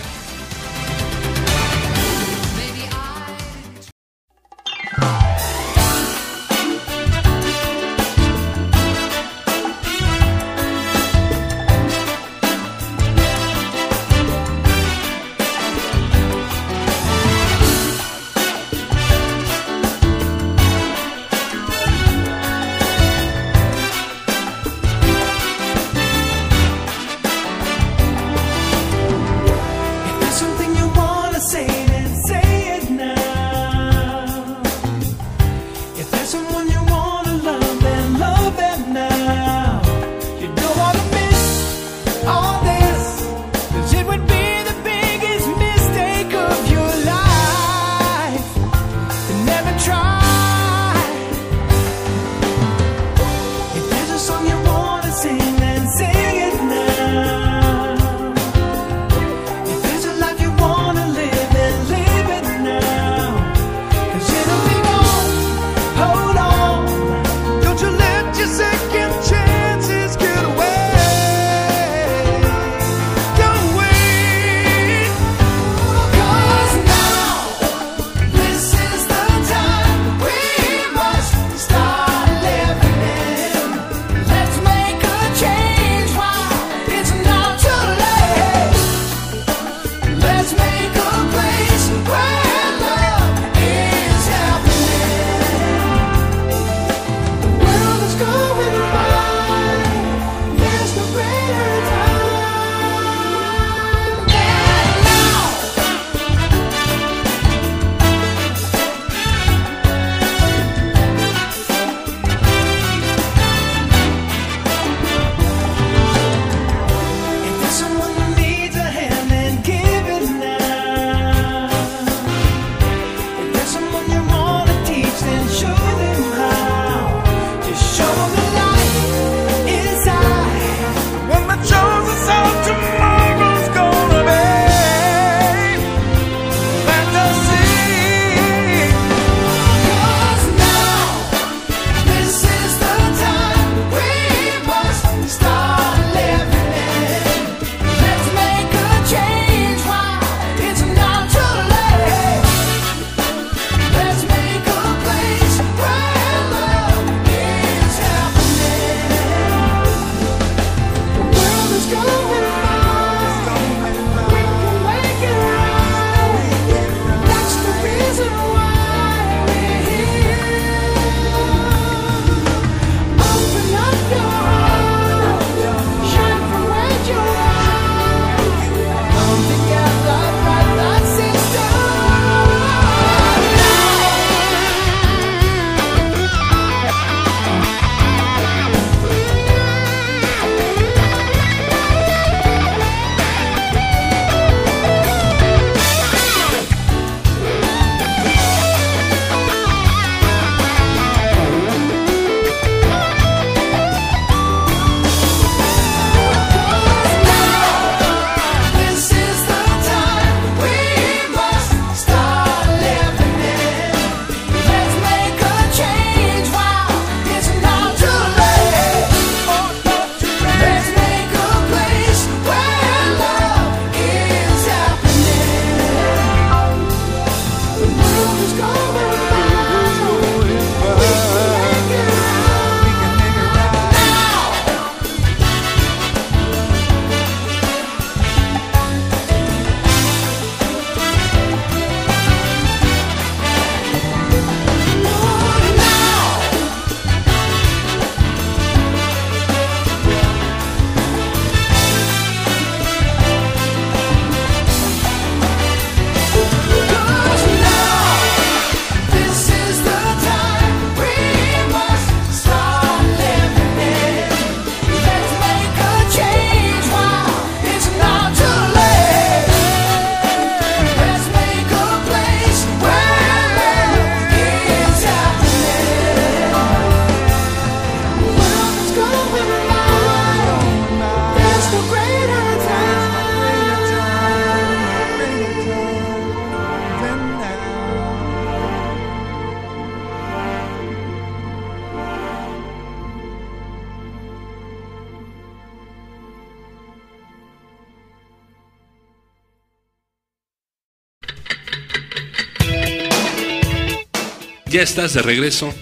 Ya estás de regreso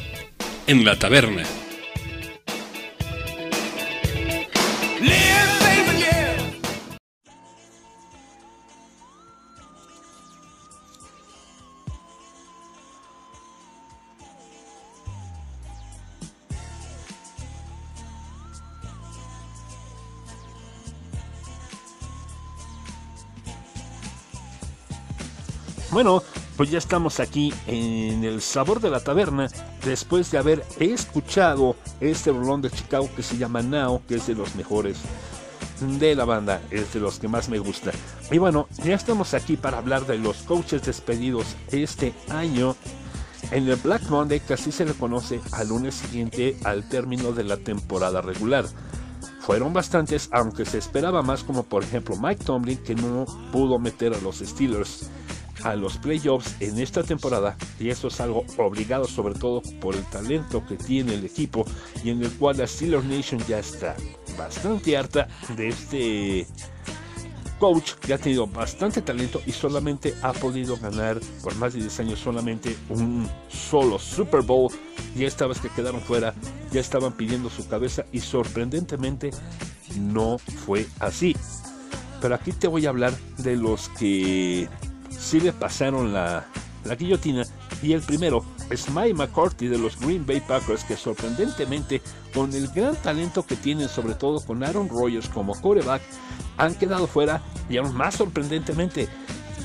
en la taberna. Ya estamos aquí en el sabor de la taberna después de haber escuchado este rolón de Chicago que se llama Now, que es de los mejores de la banda, es de los que más me gusta. Y bueno, ya estamos aquí para hablar de los coaches despedidos este año. En el Black Monday, así se le conoce al lunes siguiente al término de la temporada regular. Fueron bastantes, aunque se esperaba más, como por ejemplo Mike Tomlin, que no pudo meter a los Steelers a los playoffs en esta temporada y eso es algo obligado sobre todo por el talento que tiene el equipo y en el cual la Steelers Nation ya está bastante harta de este coach que ha tenido bastante talento y solamente ha podido ganar por más de 10 años solamente un solo Super Bowl y esta vez que quedaron fuera ya estaban pidiendo su cabeza y sorprendentemente no fue así. Pero aquí te voy a hablar de los que sí le pasaron la, la guillotina. Y el primero es Mike McCarthy de los Green Bay Packers, que sorprendentemente, con el gran talento que tienen, sobre todo con Aaron Rodgers como coreback, han quedado fuera y aún más sorprendentemente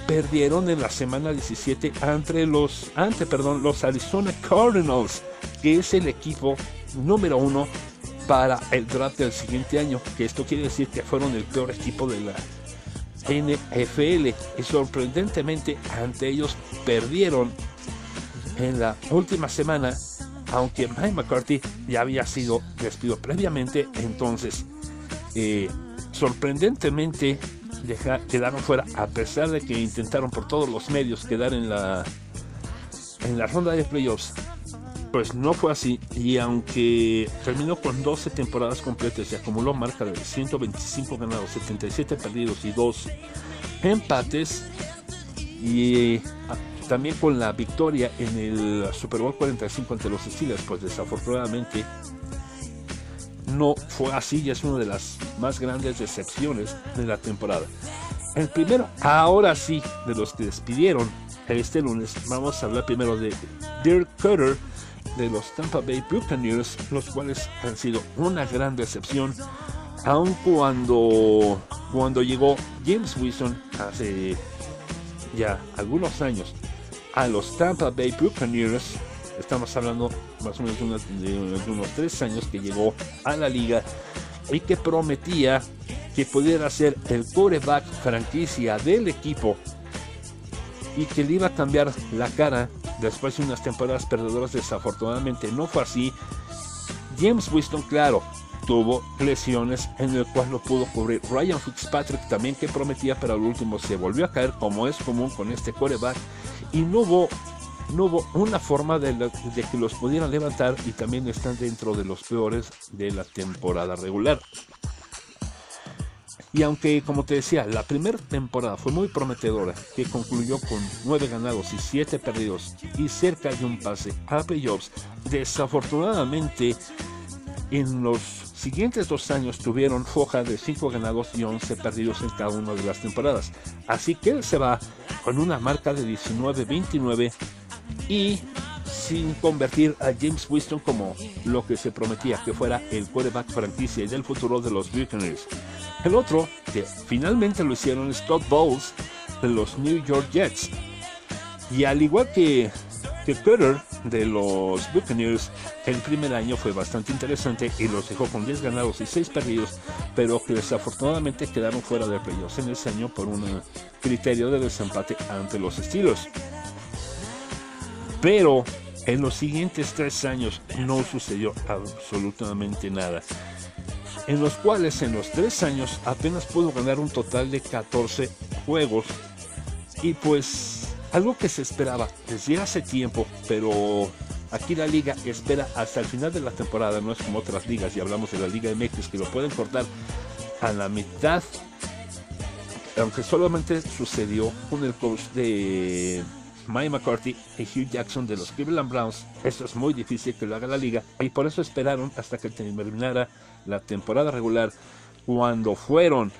perdieron en la semana 17 ante los, ante, perdón, los Arizona Cardinals, que es el equipo número uno para el draft del siguiente año, que esto quiere decir que fueron el peor equipo de la NFL y sorprendentemente ante ellos perdieron en la última semana, aunque Mike McCarthy ya había sido despido previamente, entonces eh, sorprendentemente quedaron fuera a pesar de que intentaron por todos los medios quedar en la en la ronda de playoffs pues no fue así y aunque terminó con 12 temporadas completas y acumuló marca de 125 ganados, 77 perdidos y 2 empates y ah, también con la victoria en el Super Bowl 45 ante los Steelers, pues desafortunadamente no fue así y es una de las más grandes decepciones de la temporada. El primero, ahora sí, de los que despidieron este lunes, vamos a hablar primero de Dirk Cutter, de los Tampa Bay Buccaneers, los cuales han sido una gran decepción, aun cuando, cuando llegó James Wilson hace ya algunos años a los Tampa Bay Buccaneers, estamos hablando más o menos de unos, de unos tres años que llegó a la liga y que prometía que pudiera ser el quarterback franquicia del equipo y que le iba a cambiar la cara después de unas temporadas perdedoras. Desafortunadamente no fue así. James Winston, claro, tuvo lesiones en el cual lo pudo cubrir. Ryan Fitzpatrick también que prometía, pero al último se volvió a caer como es común con este quarterback y no hubo no hubo una forma de que los pudieran levantar y también están dentro de los peores de la temporada regular. Y aunque, como te decía, la primera temporada fue muy prometedora, que concluyó con 9 ganados y 7 perdidos y cerca de un pase a playoffs, desafortunadamente en los siguientes dos años tuvieron foja de 5 ganados y 11 perdidos en cada una de las temporadas. Así que él se va con una marca de 19-29 y sin convertir a James Winston como lo que se prometía que fuera el quarterback franquicia y del futuro de los Buccaneers. El otro, que finalmente lo hicieron, Todd Bowles de los New York Jets. Y al igual que, que Cutter de los Buccaneers, el primer año fue bastante interesante y los dejó con 10 ganados y 6 perdidos, pero que desafortunadamente quedaron fuera de playoffs en ese año por un criterio de desempate ante los Steelers. Pero en los siguientes tres años no sucedió absolutamente nada. En los cuales en los tres años apenas pudo ganar un total de 14 juegos. Y pues algo que se esperaba desde hace tiempo, pero aquí la liga espera hasta el final de la temporada, no es como otras ligas, y hablamos de la Liga MX que lo pueden cortar a la mitad aunque solamente sucedió con el coach de Mike McCarthy y Hugh Jackson de los Cleveland Browns. Esto es muy difícil que lo haga la liga y por eso esperaron hasta que terminara la temporada regular cuando fueron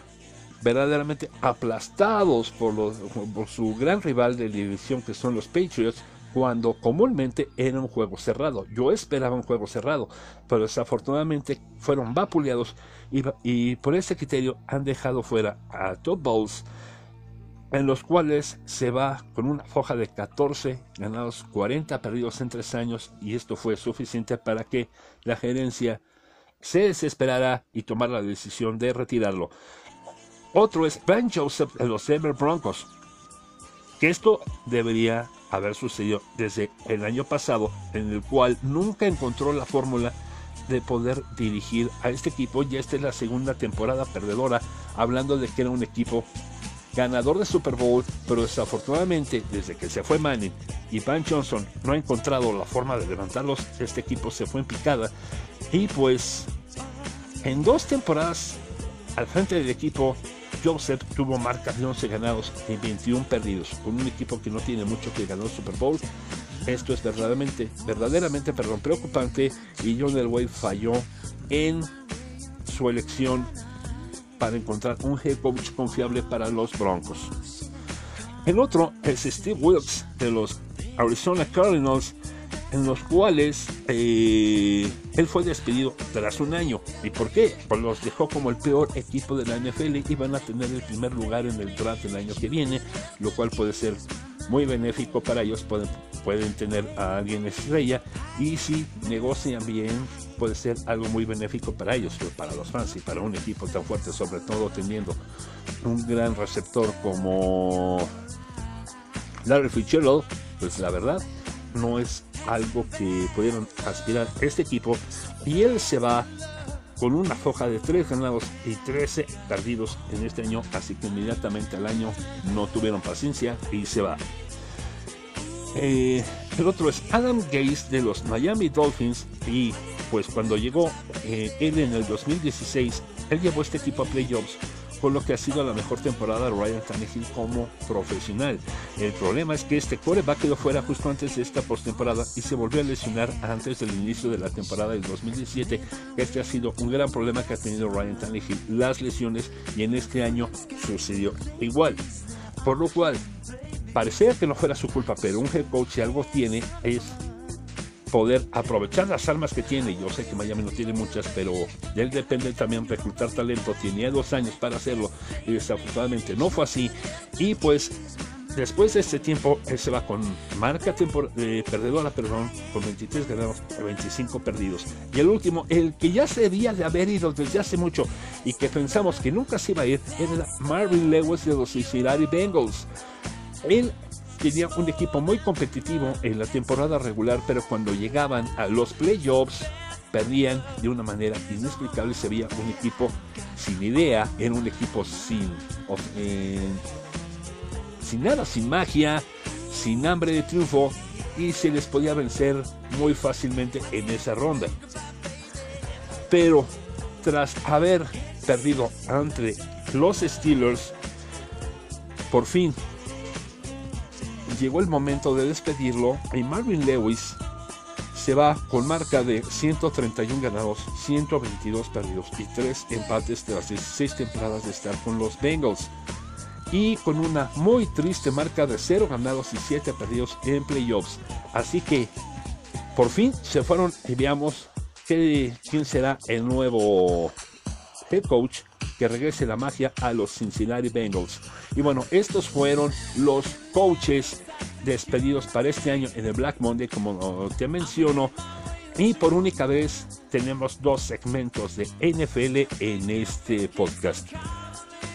verdaderamente aplastados por, los- por su gran rival de división que son los Patriots cuando comúnmente era un juego cerrado. Yo esperaba un juego cerrado, pero desafortunadamente fueron vapuleados y, y por ese criterio han dejado fuera a Todd Bowles, en los cuales se va con una foja de 14 ganados, 40 perdidos en 3 años y esto fue suficiente para que la gerencia se desesperara y tomara la decisión de retirarlo. Otro es Ben Joseph de los Denver Broncos, que esto debería haber sucedido desde el año pasado, en el cual nunca encontró la fórmula de poder dirigir a este equipo. Y esta es la segunda temporada perdedora, hablando de que era un equipo ganador de Super Bowl, pero desafortunadamente desde que se fue Manning y Van Johnson no ha encontrado la forma de levantarlos, este equipo se fue en picada y pues en dos temporadas al frente del equipo Joseph tuvo marcas de 11 ganados y 21 perdidos con un equipo que no tiene mucho que ganó el Super Bowl. Esto es verdaderamente, verdaderamente preocupante y John Elway falló en su elección para encontrar un head coach confiable para los Broncos. El otro es Steve Wilkes de los Arizona Cardinals, en los cuales eh, él fue despedido tras un año. ¿Y por qué? Pues los dejó como el peor equipo de la NFL y van a tener el primer lugar en el draft el año que viene, lo cual puede ser muy benéfico para ellos. Pueden, pueden tener a alguien estrella y si negocian bien, puede ser algo muy benéfico para ellos, pero para los fans y para un equipo tan fuerte, sobre todo teniendo un gran receptor como Larry Fitzgerald, pues la verdad no es algo que pudieron aspirar este equipo y él se va con una foja de 3 ganados y 13 perdidos en este año, así que inmediatamente al año no tuvieron paciencia y se va. Eh, el otro es Adam Gaze de los Miami Dolphins y pues cuando llegó eh, él en el 2016, él llevó este equipo a playoffs con lo que ha sido la mejor temporada de Ryan Tannehill como profesional. El problema es que este coreback quedó fuera justo antes de esta postemporada y se volvió a lesionar antes del inicio de la temporada del 2017. Este ha sido un gran problema que ha tenido Ryan Tannehill, las lesiones, y en este año sucedió igual. Por lo cual, parecía que no fuera su culpa, pero un head coach si algo tiene es poder aprovechar las armas que tiene. Yo sé que Miami no tiene muchas, pero de él depende también reclutar talento. Tenía dos años para hacerlo y desafortunadamente no fue así. Y pues después de este tiempo, él se va con marca eh, perdedora, perdón, con 23 ganados y 25 perdidos. Y el último, el que ya se debía de haber ido desde hace mucho y que pensamos que nunca se iba a ir, era Marvin Lewis de los Cincinnati Bengals. Él tenía un equipo muy competitivo en la temporada regular, pero cuando llegaban a los playoffs perdían de una manera inexplicable. Se veía un equipo sin idea, era un equipo sin, eh, sin nada, sin magia, sin hambre de triunfo y se les podía vencer muy fácilmente en esa ronda. Pero tras haber perdido ante los Steelers, por fin llegó el momento de despedirlo y Marvin Lewis se va con marca de 131 ganados, 122 perdidos y 3 empates tras 16 temporadas de estar con los Bengals. Y con una muy triste marca de 0 ganados y 7 perdidos en playoffs. Así que por fin se fueron y veamos quién será el nuevo head coach que regrese la magia a los Cincinnati Bengals. Y bueno, estos fueron los coaches despedidos para este año en el Black Monday, como te menciono. Y por única vez tenemos dos segmentos de NFL en este podcast.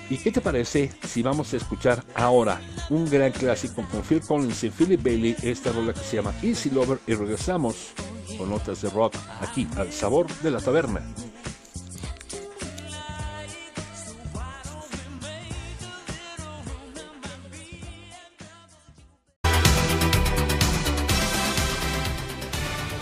¿Y qué te parece si vamos a escuchar ahora un gran clásico con Phil Collins y Philip Bailey, esta rola que se llama Easy Lover y regresamos con notas de rock aquí al sabor de la taberna.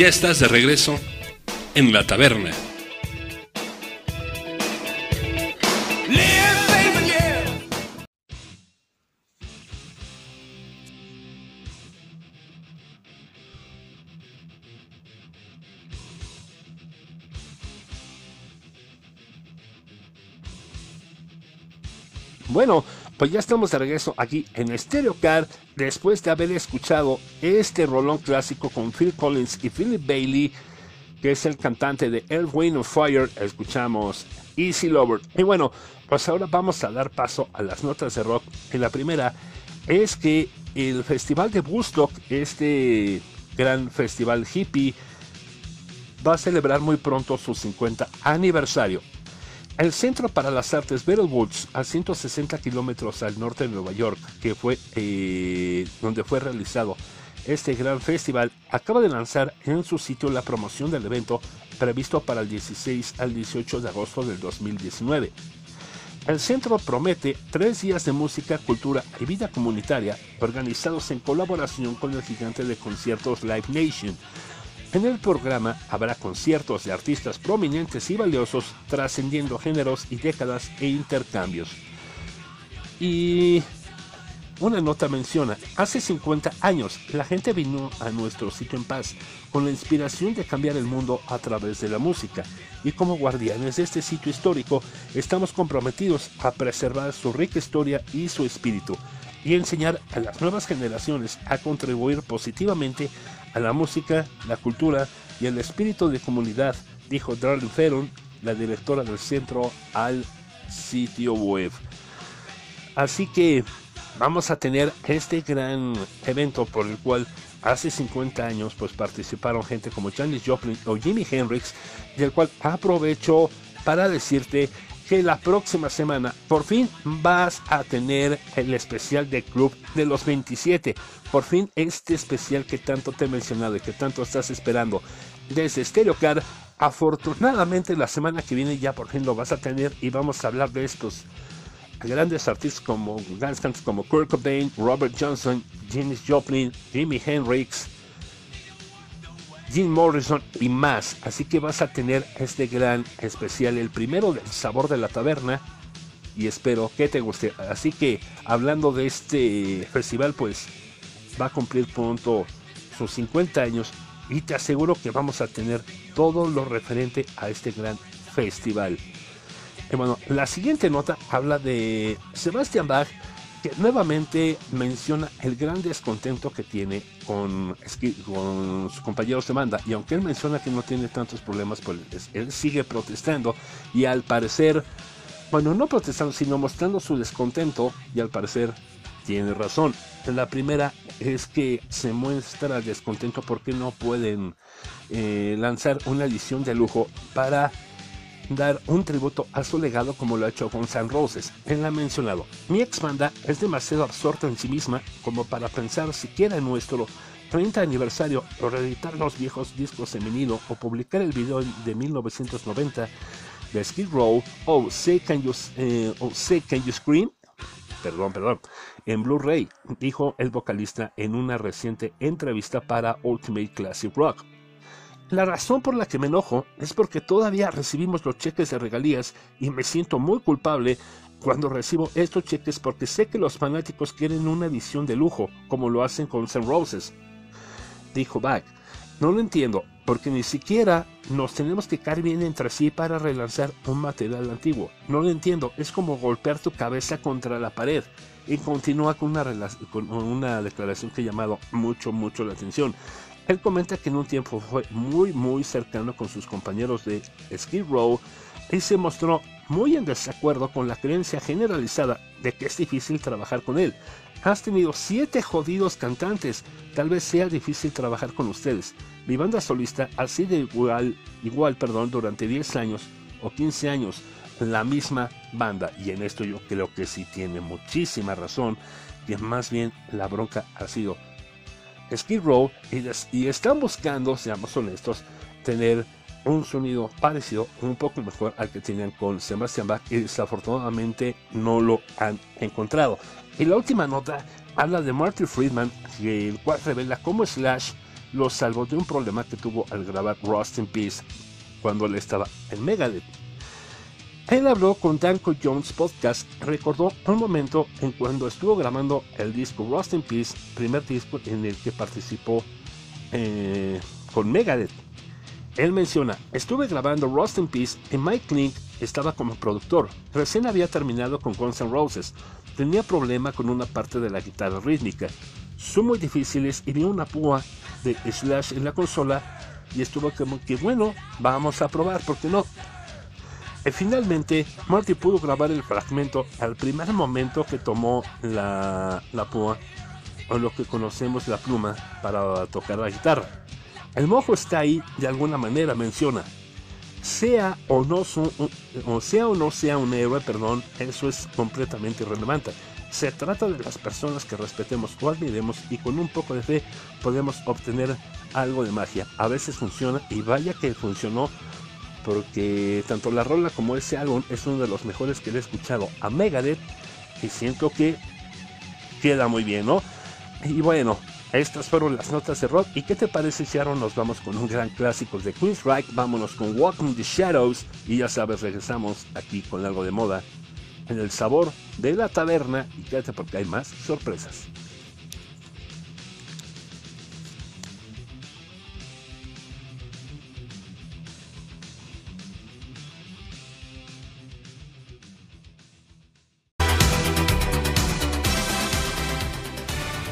Ya estás de regreso en la taberna. Estamos de regreso aquí en Stereo Car después de haber escuchado este rolón clásico con Phil Collins y Philip Bailey, que es el cantante de Earth, Wind of Fire. Escuchamos Easy Lover. Y bueno, pues ahora vamos a dar paso a las notas de rock. Y la primera es que el Festival de Woodstock, este gran festival hippie, va a celebrar muy pronto su 50 aniversario. El Centro para las Artes Woods, a 160 kilómetros al norte de Nueva York, que fue eh, donde fue realizado este gran festival, acaba de lanzar en su sitio la promoción del evento previsto para el 16 al 18 de agosto del 2019. El centro promete tres días de música, cultura y vida comunitaria organizados en colaboración con el gigante de conciertos Live Nation, en el programa habrá conciertos de artistas prominentes y valiosos trascendiendo géneros y décadas e intercambios. Y una nota menciona, hace 50 años la gente vino a nuestro sitio en paz con la inspiración de cambiar el mundo a través de la música y como guardianes de este sitio histórico estamos comprometidos a preservar su rica historia y su espíritu y enseñar a las nuevas generaciones a contribuir positivamente a la música, la cultura y el espíritu de comunidad, dijo Darlene Ferron, la directora del centro, al sitio web. Así que vamos a tener este gran evento por el cual hace 50 años pues participaron gente como Janis Joplin o Jimi Hendrix, del cual aprovecho para decirte que la próxima semana por fin vas a tener el especial de Club de los 27. Por fin este especial que tanto te he mencionado y que tanto estás esperando desde StereoCard. Afortunadamente la semana que viene ya por fin lo vas a tener y vamos a hablar de estos grandes artistas como grandes como Kurt Cobain, Robert Johnson, Janis Joplin, Jimi Hendrix, Jim Morrison y más. Así que vas a tener este gran especial, el primero del sabor de la taberna. Y espero que te guste. Así que hablando de este festival, pues va a cumplir pronto sus 50 años. Y te aseguro que vamos a tener todo lo referente a este gran festival. Y bueno, la siguiente nota habla de Sebastian Bach que nuevamente menciona el gran descontento que tiene con, sus compañeros de banda. Y aunque él menciona que no tiene tantos problemas, pues él sigue protestando y al parecer, bueno, no protestando, sino mostrando su descontento y al parecer tiene razón. La primera es que se muestra descontento porque no pueden eh, lanzar una edición de lujo para dar un tributo a su legado como lo ha hecho con San Roses. Él ha mencionado, mi ex banda es demasiado absorta en sí misma como para pensar siquiera en nuestro 30 aniversario o reeditar los viejos discos en vinilo o publicar el video de 1990 de Skid Row o Say Can You, eh, Can You Scream perdón, perdón, en Blu-ray, dijo el vocalista en una reciente entrevista para Ultimate Classic Rock. La razón por la que me enojo es porque todavía recibimos los cheques de regalías y me siento muy culpable cuando recibo estos cheques porque sé que los fanáticos quieren una edición de lujo, como lo hacen con Sun Roses. Dijo Bach, no lo entiendo, porque ni siquiera nos tenemos que caer bien entre sí para relanzar un material antiguo. No lo entiendo, es como golpear tu cabeza contra la pared. Y continúa con una, con una declaración que ha llamado mucho, mucho la atención. Él comenta que en un tiempo fue muy muy cercano con sus compañeros de Skid Row y se mostró muy en desacuerdo con la creencia generalizada de que es difícil trabajar con él. Has tenido siete jodidos cantantes, tal vez sea difícil trabajar con ustedes. Mi banda solista ha sido igual, igual perdón, durante 10 años o 15 años, la misma banda. Y en esto yo creo que sí tiene muchísima razón, que más bien la bronca ha sido Skid Row y, están buscando, seamos honestos, tener un sonido parecido, un poco mejor al que tenían con Sebastian Bach y desafortunadamente no lo han encontrado. Y la última nota habla de Marty Friedman, el cual revela cómo Slash lo salvó de un problema que tuvo al grabar Rust in Peace cuando él estaba en Megadeth. Él habló con Danko Jones Podcast, recordó un momento en cuando estuvo grabando el disco Rust in Peace, primer disco en el que participó eh, con Megadeth. Él menciona, estuve grabando Rust in Peace y Mike Link estaba como productor. Recién había terminado con Guns N' Roses. Tenía problema con una parte de la guitarra rítmica. Son muy difíciles y vi una púa de Slash en la consola y estuvo como que bueno, vamos a probar, ¿por qué no? Y finalmente, Marty pudo grabar el fragmento al primer momento que tomó la, la púa, o lo que conocemos la pluma, para tocar la guitarra. El mojo está ahí de alguna manera, menciona. Sea o no, sea, o no sea un héroe, perdón, eso es completamente irrelevante. Se trata de las personas que respetemos o admiremos y con un poco de fe podemos obtener algo de magia. A veces funciona y vaya que funcionó porque tanto la rola como ese álbum es uno de los mejores que le he escuchado a Megadeth y siento que queda muy bien, ¿no? Y bueno, estas fueron las notas de rock. ¿Y qué te parece ahora nos vamos con un gran clásico de Queensryche? Vámonos con Walking the Shadows y ya sabes, regresamos aquí con algo de moda en el sabor de la taberna y quédate porque hay más sorpresas.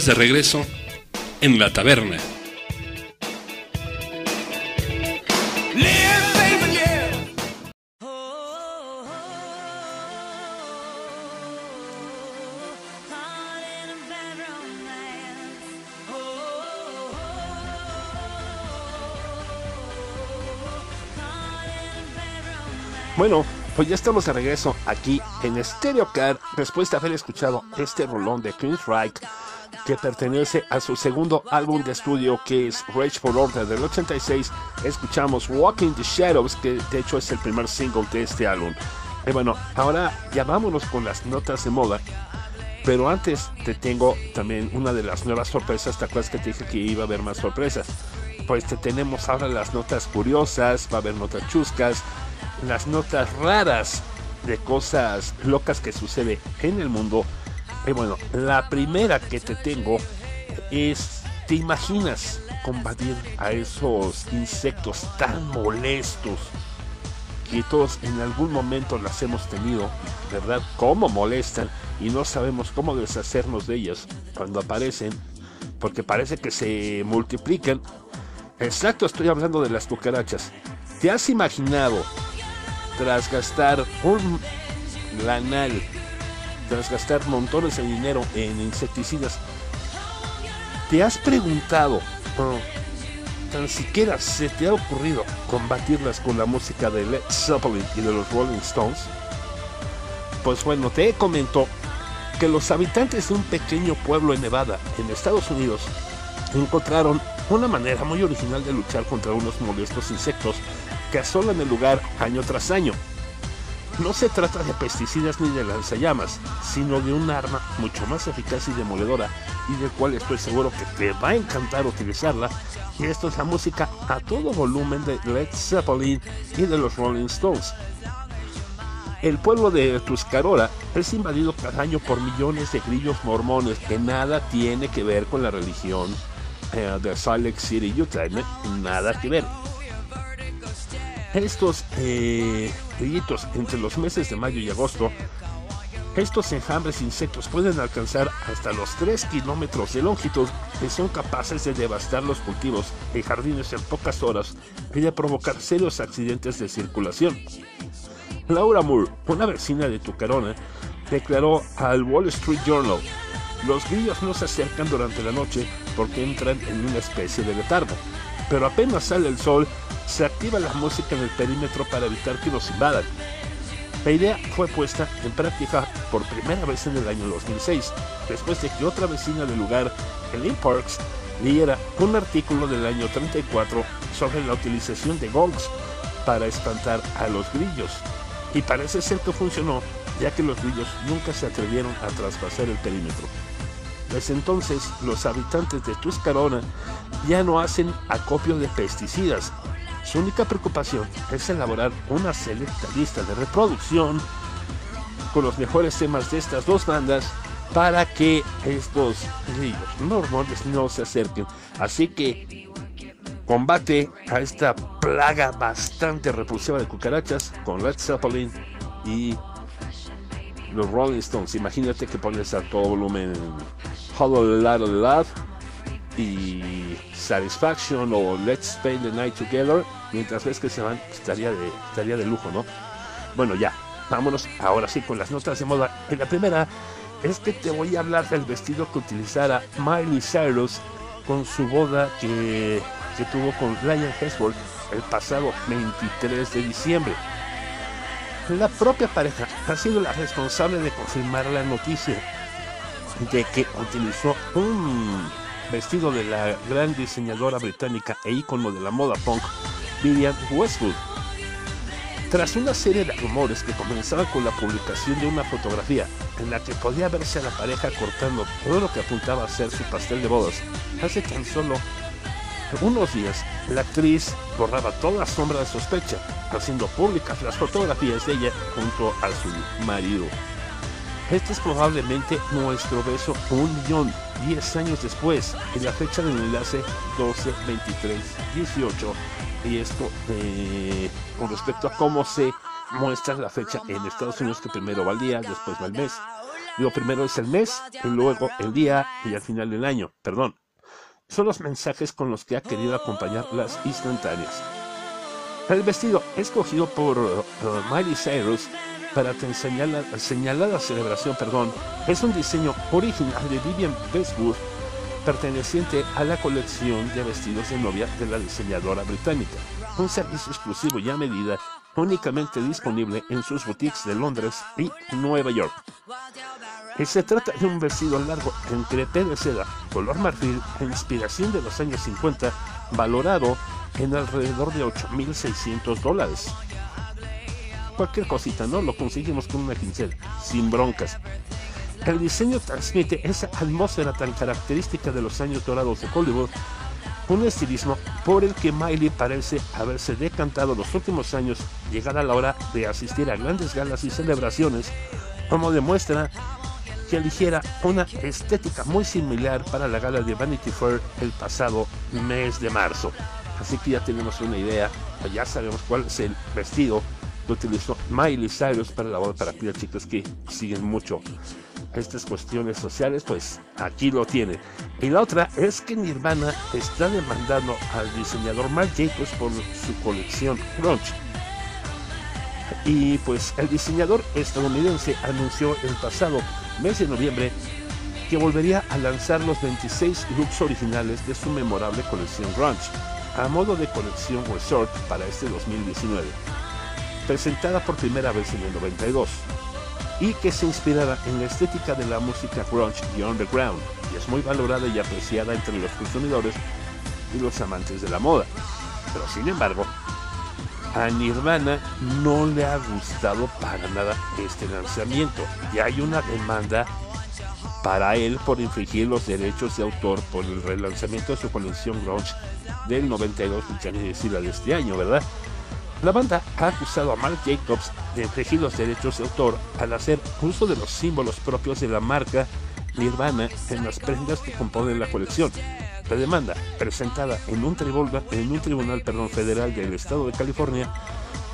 De regreso en la taberna. Bueno, pues ya estamos de regreso aquí en Stereo Car después de haber escuchado este rolón de Queensryche que pertenece a su segundo álbum de estudio que es Rage for Order del 86. Escuchamos Walking the Shadows que de hecho es el primer single de este álbum. Y bueno, ahora ya vámonos con las notas de moda. Pero antes te tengo también una de las nuevas sorpresas. ¿Te acuerdas que te dije que iba a haber más sorpresas? Pues te tenemos ahora las notas curiosas, va a haber notas chuscas, las notas raras de cosas locas que sucede en el mundo. Y bueno, la primera que te tengo es, ¿te imaginas combatir a esos insectos tan molestos que todos en algún momento las hemos tenido, ¿verdad? ¿Cómo molestan? Y no sabemos cómo deshacernos de ellas cuando aparecen, porque parece que se multiplican. Exacto, estoy hablando de las cucarachas. ¿Te has imaginado tras gastar un lanal, tras gastar montones de dinero en insecticidas, ¿te has preguntado, oh, tan siquiera se te ha ocurrido combatirlas con la música de Led Zeppelin y de los Rolling Stones? Pues bueno, te comento que los habitantes de un pequeño pueblo en Nevada, en Estados Unidos, encontraron una manera muy original de luchar contra unos molestos insectos que asolan el lugar año tras año. No se trata de pesticidas ni de lanzallamas, sino de un arma mucho más eficaz y demoledora y del cual estoy seguro que te va a encantar utilizarla. Y esto es la música a todo volumen de Led Zeppelin y de los Rolling Stones. El pueblo de Tuscarora es invadido cada año por millones de grillos mormones que nada tiene que ver con la religión eh, de Salt City, Utah. Nada que ver. Estos eh, entre los meses de mayo y agosto, estos enjambres insectos pueden alcanzar hasta los 3 kilómetros de longitud y son capaces de devastar los cultivos y jardines en pocas horas y de provocar serios accidentes de circulación. Laura Moore, una vecina de Tucarona, declaró al Wall Street Journal, los grillos no se acercan durante la noche porque entran en una especie de letargo, pero apenas sale el sol, se activa la música en el perímetro para evitar que los invadan. La idea fue puesta en práctica por primera vez en el año 2006, después de que otra vecina del lugar, Elaine Parks, leyera un artículo del año 34 sobre la utilización de gongs para espantar a los grillos. Y parece ser que funcionó, ya que los grillos nunca se atrevieron a traspasar el perímetro. Desde entonces, los habitantes de Tuscarona ya no hacen acopio de pesticidas. Su única preocupación es elaborar una selecta lista de reproducción con los mejores temas de estas dos bandas para que estos grillos normales no se acerquen. Así que combate a esta plaga bastante repulsiva de cucarachas con Led Zeppelin y los Rolling Stones. Imagínate que pones a todo volumen Hollow Love y Satisfaction o Let's Spend the Night Together. Mientras ves que se van, estaría de, estaría de lujo, ¿no? Bueno, ya, vámonos ahora sí con las notas de moda. En la primera es que te voy a hablar del vestido que utilizara Miley Cyrus con su boda que, que tuvo con Ryan Hemsworth el pasado 23 de diciembre. La propia pareja ha sido la responsable de confirmar la noticia de que utilizó un vestido de la gran diseñadora británica e ícono de la moda punk, Vivian Westwood. Tras una serie de rumores que comenzaban con la publicación de una fotografía en la que podía verse a la pareja cortando todo lo que apuntaba a ser su pastel de bodas, hace tan solo unos días la actriz borraba toda sombra de sospecha, haciendo públicas las fotografías de ella junto a su marido. Este es probablemente nuestro beso un millón, 10 años después, en la fecha del enlace 12, 23, 18. Y esto eh, con respecto a cómo se muestra la fecha en Estados Unidos, que primero va el día, después va el mes. Lo primero es el mes, y luego el día y al final del año, perdón. Son los mensajes con los que ha querido acompañar las instantáneas. El vestido escogido por uh, Miley Cyrus para señala- señalada celebración, perdón, es un diseño original de Vivian Westwood perteneciente a la colección de vestidos de novia de la diseñadora británica. Un servicio exclusivo y a medida únicamente disponible en sus boutiques de Londres y Nueva York. Y se trata de un vestido largo en crepé de seda, color marfil, e inspiración de los años 50, valorado en alrededor de 8.600 dólares. Cualquier cosita, ¿no? Lo conseguimos con una quincena, sin broncas. El diseño transmite esa atmósfera tan característica de los años dorados de Hollywood, un estilismo por el que Miley parece haberse decantado los últimos años, llegada la hora de asistir a grandes galas y celebraciones, como demuestra que eligiera una estética muy similar para la gala de Vanity Fair el pasado mes de marzo. Así que ya tenemos una idea, ya sabemos cuál es el vestido que utilizó Miley Cyrus para la boda para aquellas chicas que siguen mucho estas cuestiones sociales, pues aquí lo tiene. Y la otra es que Nirvana está demandando al diseñador Marc Jacobs por su colección Grunge. Y pues el diseñador estadounidense anunció el pasado mes de noviembre que volvería a lanzar los 26 looks originales de su memorable colección Grunge, a modo de colección Resort para este 2019, presentada por primera vez en el 92 y que se inspirara en la estética de la música grunge y underground, y es muy valorada y apreciada entre los consumidores y los amantes de la moda. Pero sin embargo, a Nirvana no le ha gustado para nada este lanzamiento, y hay una demanda para él por infringir los derechos de autor por el relanzamiento de su colección grunge del 92, ya ni decir de este año, ¿verdad? La banda ha acusado a Mark Jacobs de infringir los derechos de autor al hacer uso de los símbolos propios de la marca Nirvana en las prendas que componen la colección. La demanda, presentada en un tribunal, en un tribunal federal del estado de California,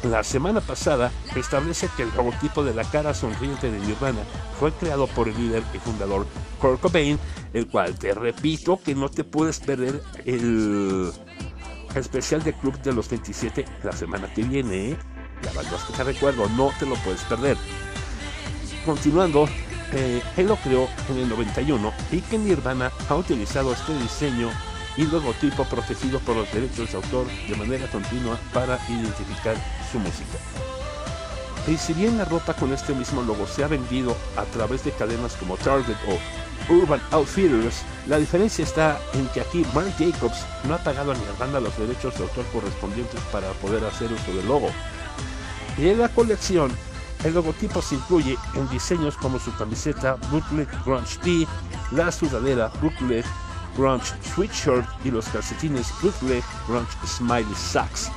la semana pasada establece que el logotipo de la cara sonriente de Nirvana fue creado por el líder y fundador Kurt Cobain, el cual te repito que no te puedes perder el especial de Club de los 27 la semana que viene. ¿eh? La que te recuerdo, no te lo puedes perder. Continuando, eh, él lo creó en el 91 y que Nirvana ha utilizado este diseño y logotipo protegido por los derechos de autor de manera continua para identificar su música. Y si bien la ropa con este mismo logo se ha vendido a través de cadenas como Target o Urban Outfitters, la diferencia está en que aquí Marc Jacobs no ha pagado a Nirvana los derechos de autor correspondientes para poder hacer uso del logo. Y en la colección, el logotipo se incluye en diseños como su camiseta Bootleg Grunge Tee, la sudadera Bootleg Grunge Sweatshirt y los calcetines Bootleg Grunge Smiley Socks.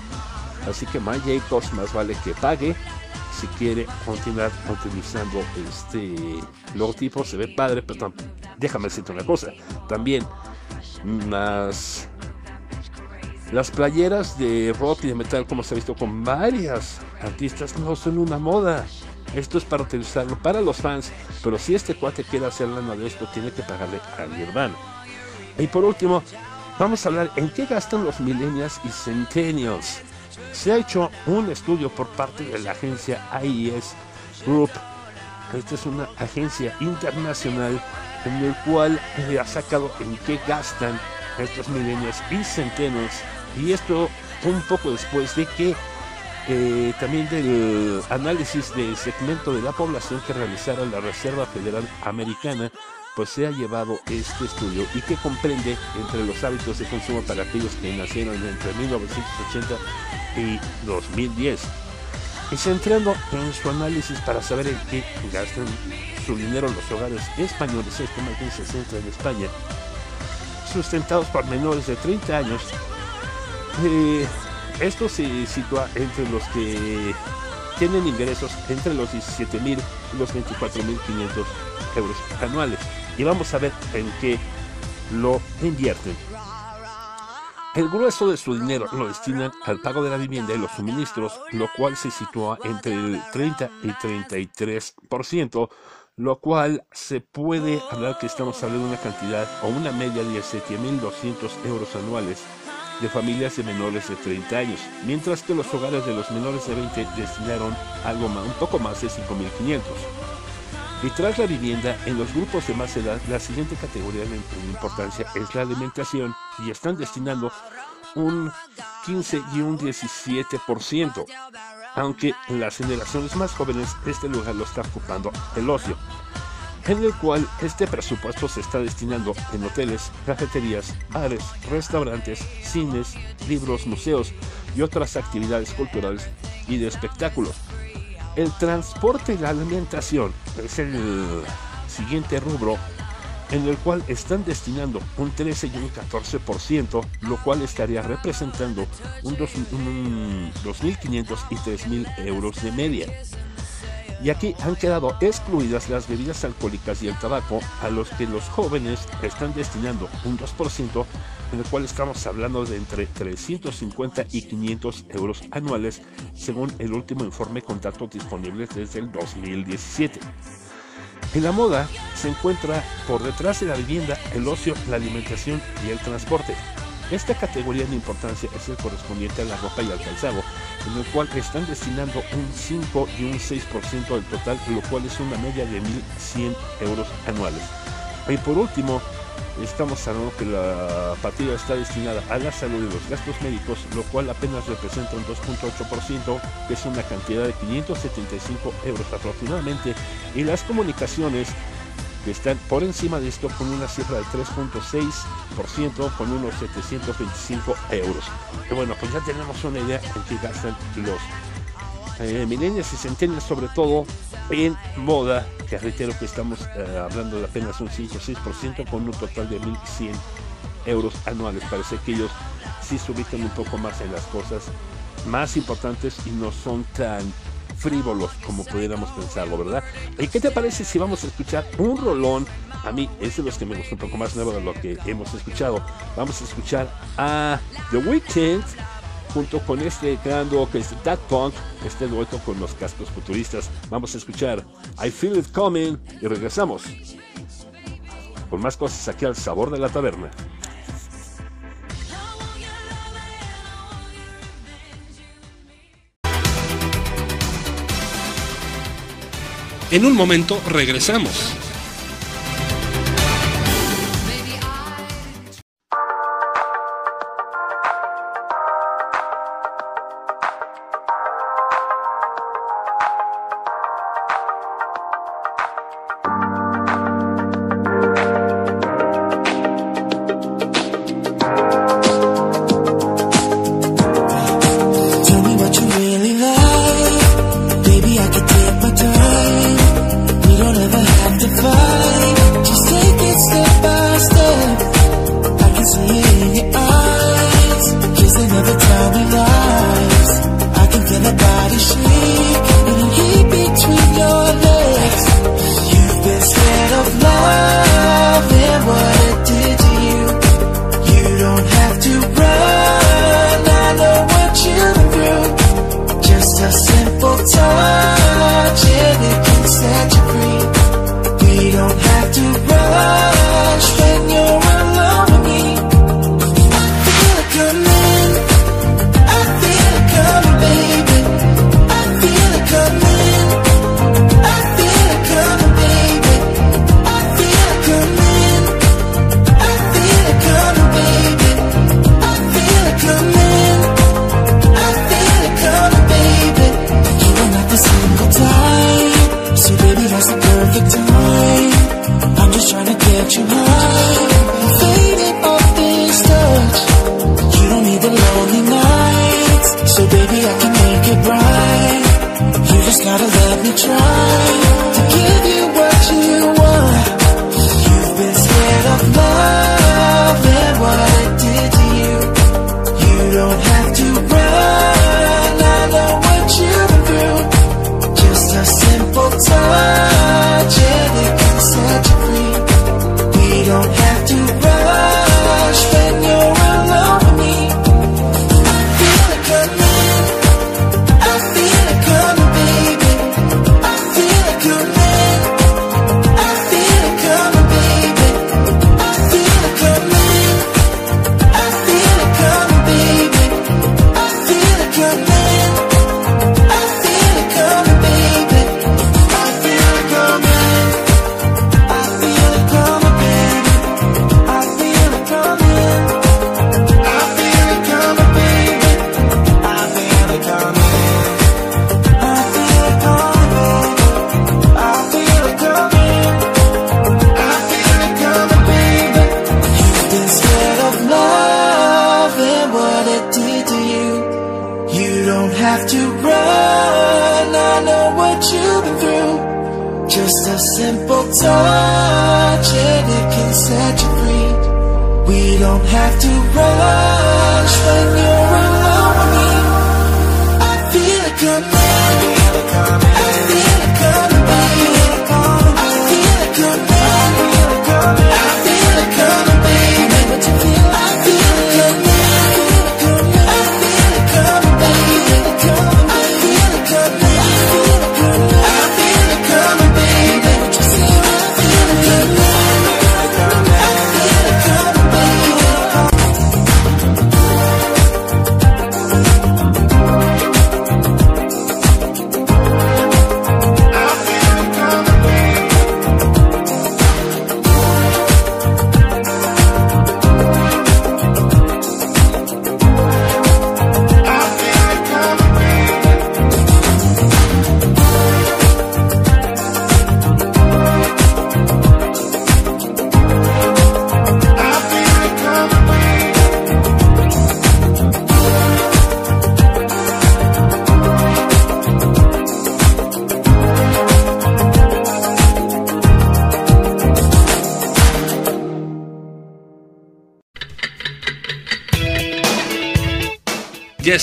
Así que Marc Jacobs más vale que pague si quiere continuar utilizando este logotipo. Se ve padre, pero tam- déjame decirte una cosa. También las, las playeras de rock y de metal, como se ha visto con varias artistas, no son una moda. Esto es para utilizarlo para los fans, pero si este cuate quiere hacer lana de esto, tiene que pagarle a Nirvana. Y por último, vamos a hablar en qué gastan los millennials y centennials. Se ha hecho un estudio por parte de la agencia IES Group. Esta es una agencia internacional en el cual le ha sacado en qué gastan estos millennials y centennials. Y esto un poco después de que eh, también del análisis del segmento de la población que realizara la Reserva Federal Americana, pues se ha llevado este estudio y que comprende entre los hábitos de consumo para aquellos que nacieron entre 1980 y 2010. Y centrando en su análisis para saber en qué gastan su dinero los hogares españoles, más bien se centra en España, sustentados por menores de 30 años, eh, esto se sitúa entre los que tienen ingresos entre los 17 mil y los 24 mil 500 euros anuales. Y vamos a ver en qué lo invierten. El grueso de su dinero lo destinan al pago de la vivienda y los suministros, lo cual se sitúa entre el 30 y 33%, lo cual se puede hablar que estamos hablando de una cantidad o una media de 7.200 euros anuales de familias de menores de 30 años, mientras que los hogares de los menores de 20 destinaron algo más, un poco más de 5.500. Y tras la vivienda, en los grupos de más edad, la siguiente categoría de importancia es la alimentación y están destinando un 15 y un 17%, aunque las generaciones más jóvenes este lugar lo está ocupando el ocio, en el cual este presupuesto se está destinando en hoteles, cafeterías, bares, restaurantes, cines, libros, museos y otras actividades culturales y de espectáculos. El transporte y la alimentación es el siguiente rubro en el cual están destinando un 13 y un 14%, lo cual estaría representando un, dos- un 2.500 y 3.000 euros de media. Y aquí han quedado excluidas las bebidas alcohólicas y el tabaco, a los que los jóvenes están destinando un 2%, en el cual estamos hablando de entre 350 y 500 euros anuales, según el último informe con datos disponibles desde el 2017. En la moda se encuentra por detrás de la vivienda el ocio, la alimentación y el transporte. Esta categoría de importancia es el correspondiente a la ropa y al calzado, en el cual están destinando un 5 y un 6% del total, lo cual es una media de 1.100 euros anuales. Y por último, estamos hablando que la partida está destinada a la salud y los gastos médicos, lo cual apenas representa un 2.8%, que es una cantidad de 575 euros aproximadamente, y las comunicaciones que están por encima de esto con una cifra del 3.6% con unos 725 euros. Y bueno, pues ya tenemos una idea en qué gastan los eh, millennials y centennials, sobre todo en moda, que reitero que estamos eh, hablando de apenas un 5 o 6% con un total de 1.100 euros anuales. Parece que ellos sí se ubican un poco más en las cosas más importantes y no son tan frívolos como pudiéramos pensarlo, ¿verdad? ¿Y qué te parece si vamos a escuchar un rolón? A mí es de los que me gusta un poco más nuevo de lo que hemos escuchado. Vamos a escuchar a The Weeknd junto con este gran dúo que es That Punk, este dueto con los cascos futuristas. Vamos a escuchar I Feel It Coming y regresamos con más cosas aquí al sabor de la taberna. En un momento regresamos.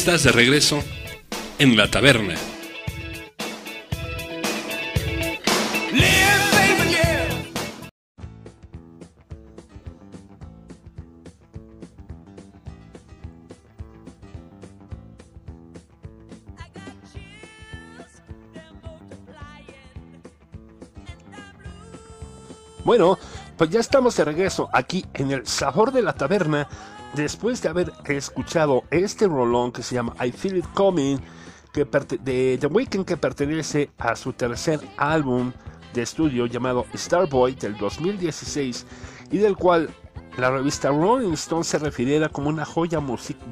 Estás de regreso en la taberna. Bueno, pues ya estamos de regreso aquí en el sabor de la taberna. Después de haber escuchado este rolón que se llama I Feel It Coming que de The Weeknd que pertenece a su tercer álbum de estudio llamado Starboy del 2016 y del cual la revista Rolling Stone se refiriera como una joya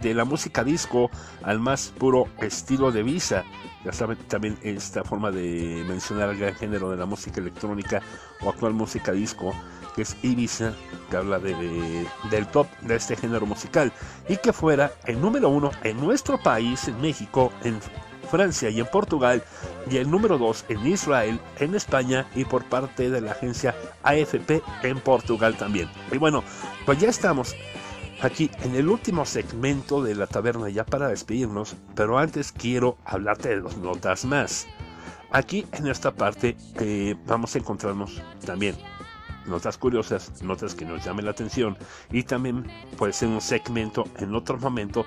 de la música disco al más puro estilo de Visa. Ya saben también esta forma de mencionar el gran género de la música electrónica o actual música disco que es Ibiza, que habla de, de- del top de este género musical y que fuera el número uno en nuestro país, en México, en Francia y en Portugal, y el número 2 en Israel, en España y por parte de la agencia AFP en Portugal también. Y bueno, pues ya estamos aquí en el último segmento de la taberna ya para despedirnos, pero antes quiero hablarte de dos notas más. Aquí en esta parte eh, vamos a encontrarnos también notas curiosas, notas que nos llamen la atención y también puede ser un segmento en otro momento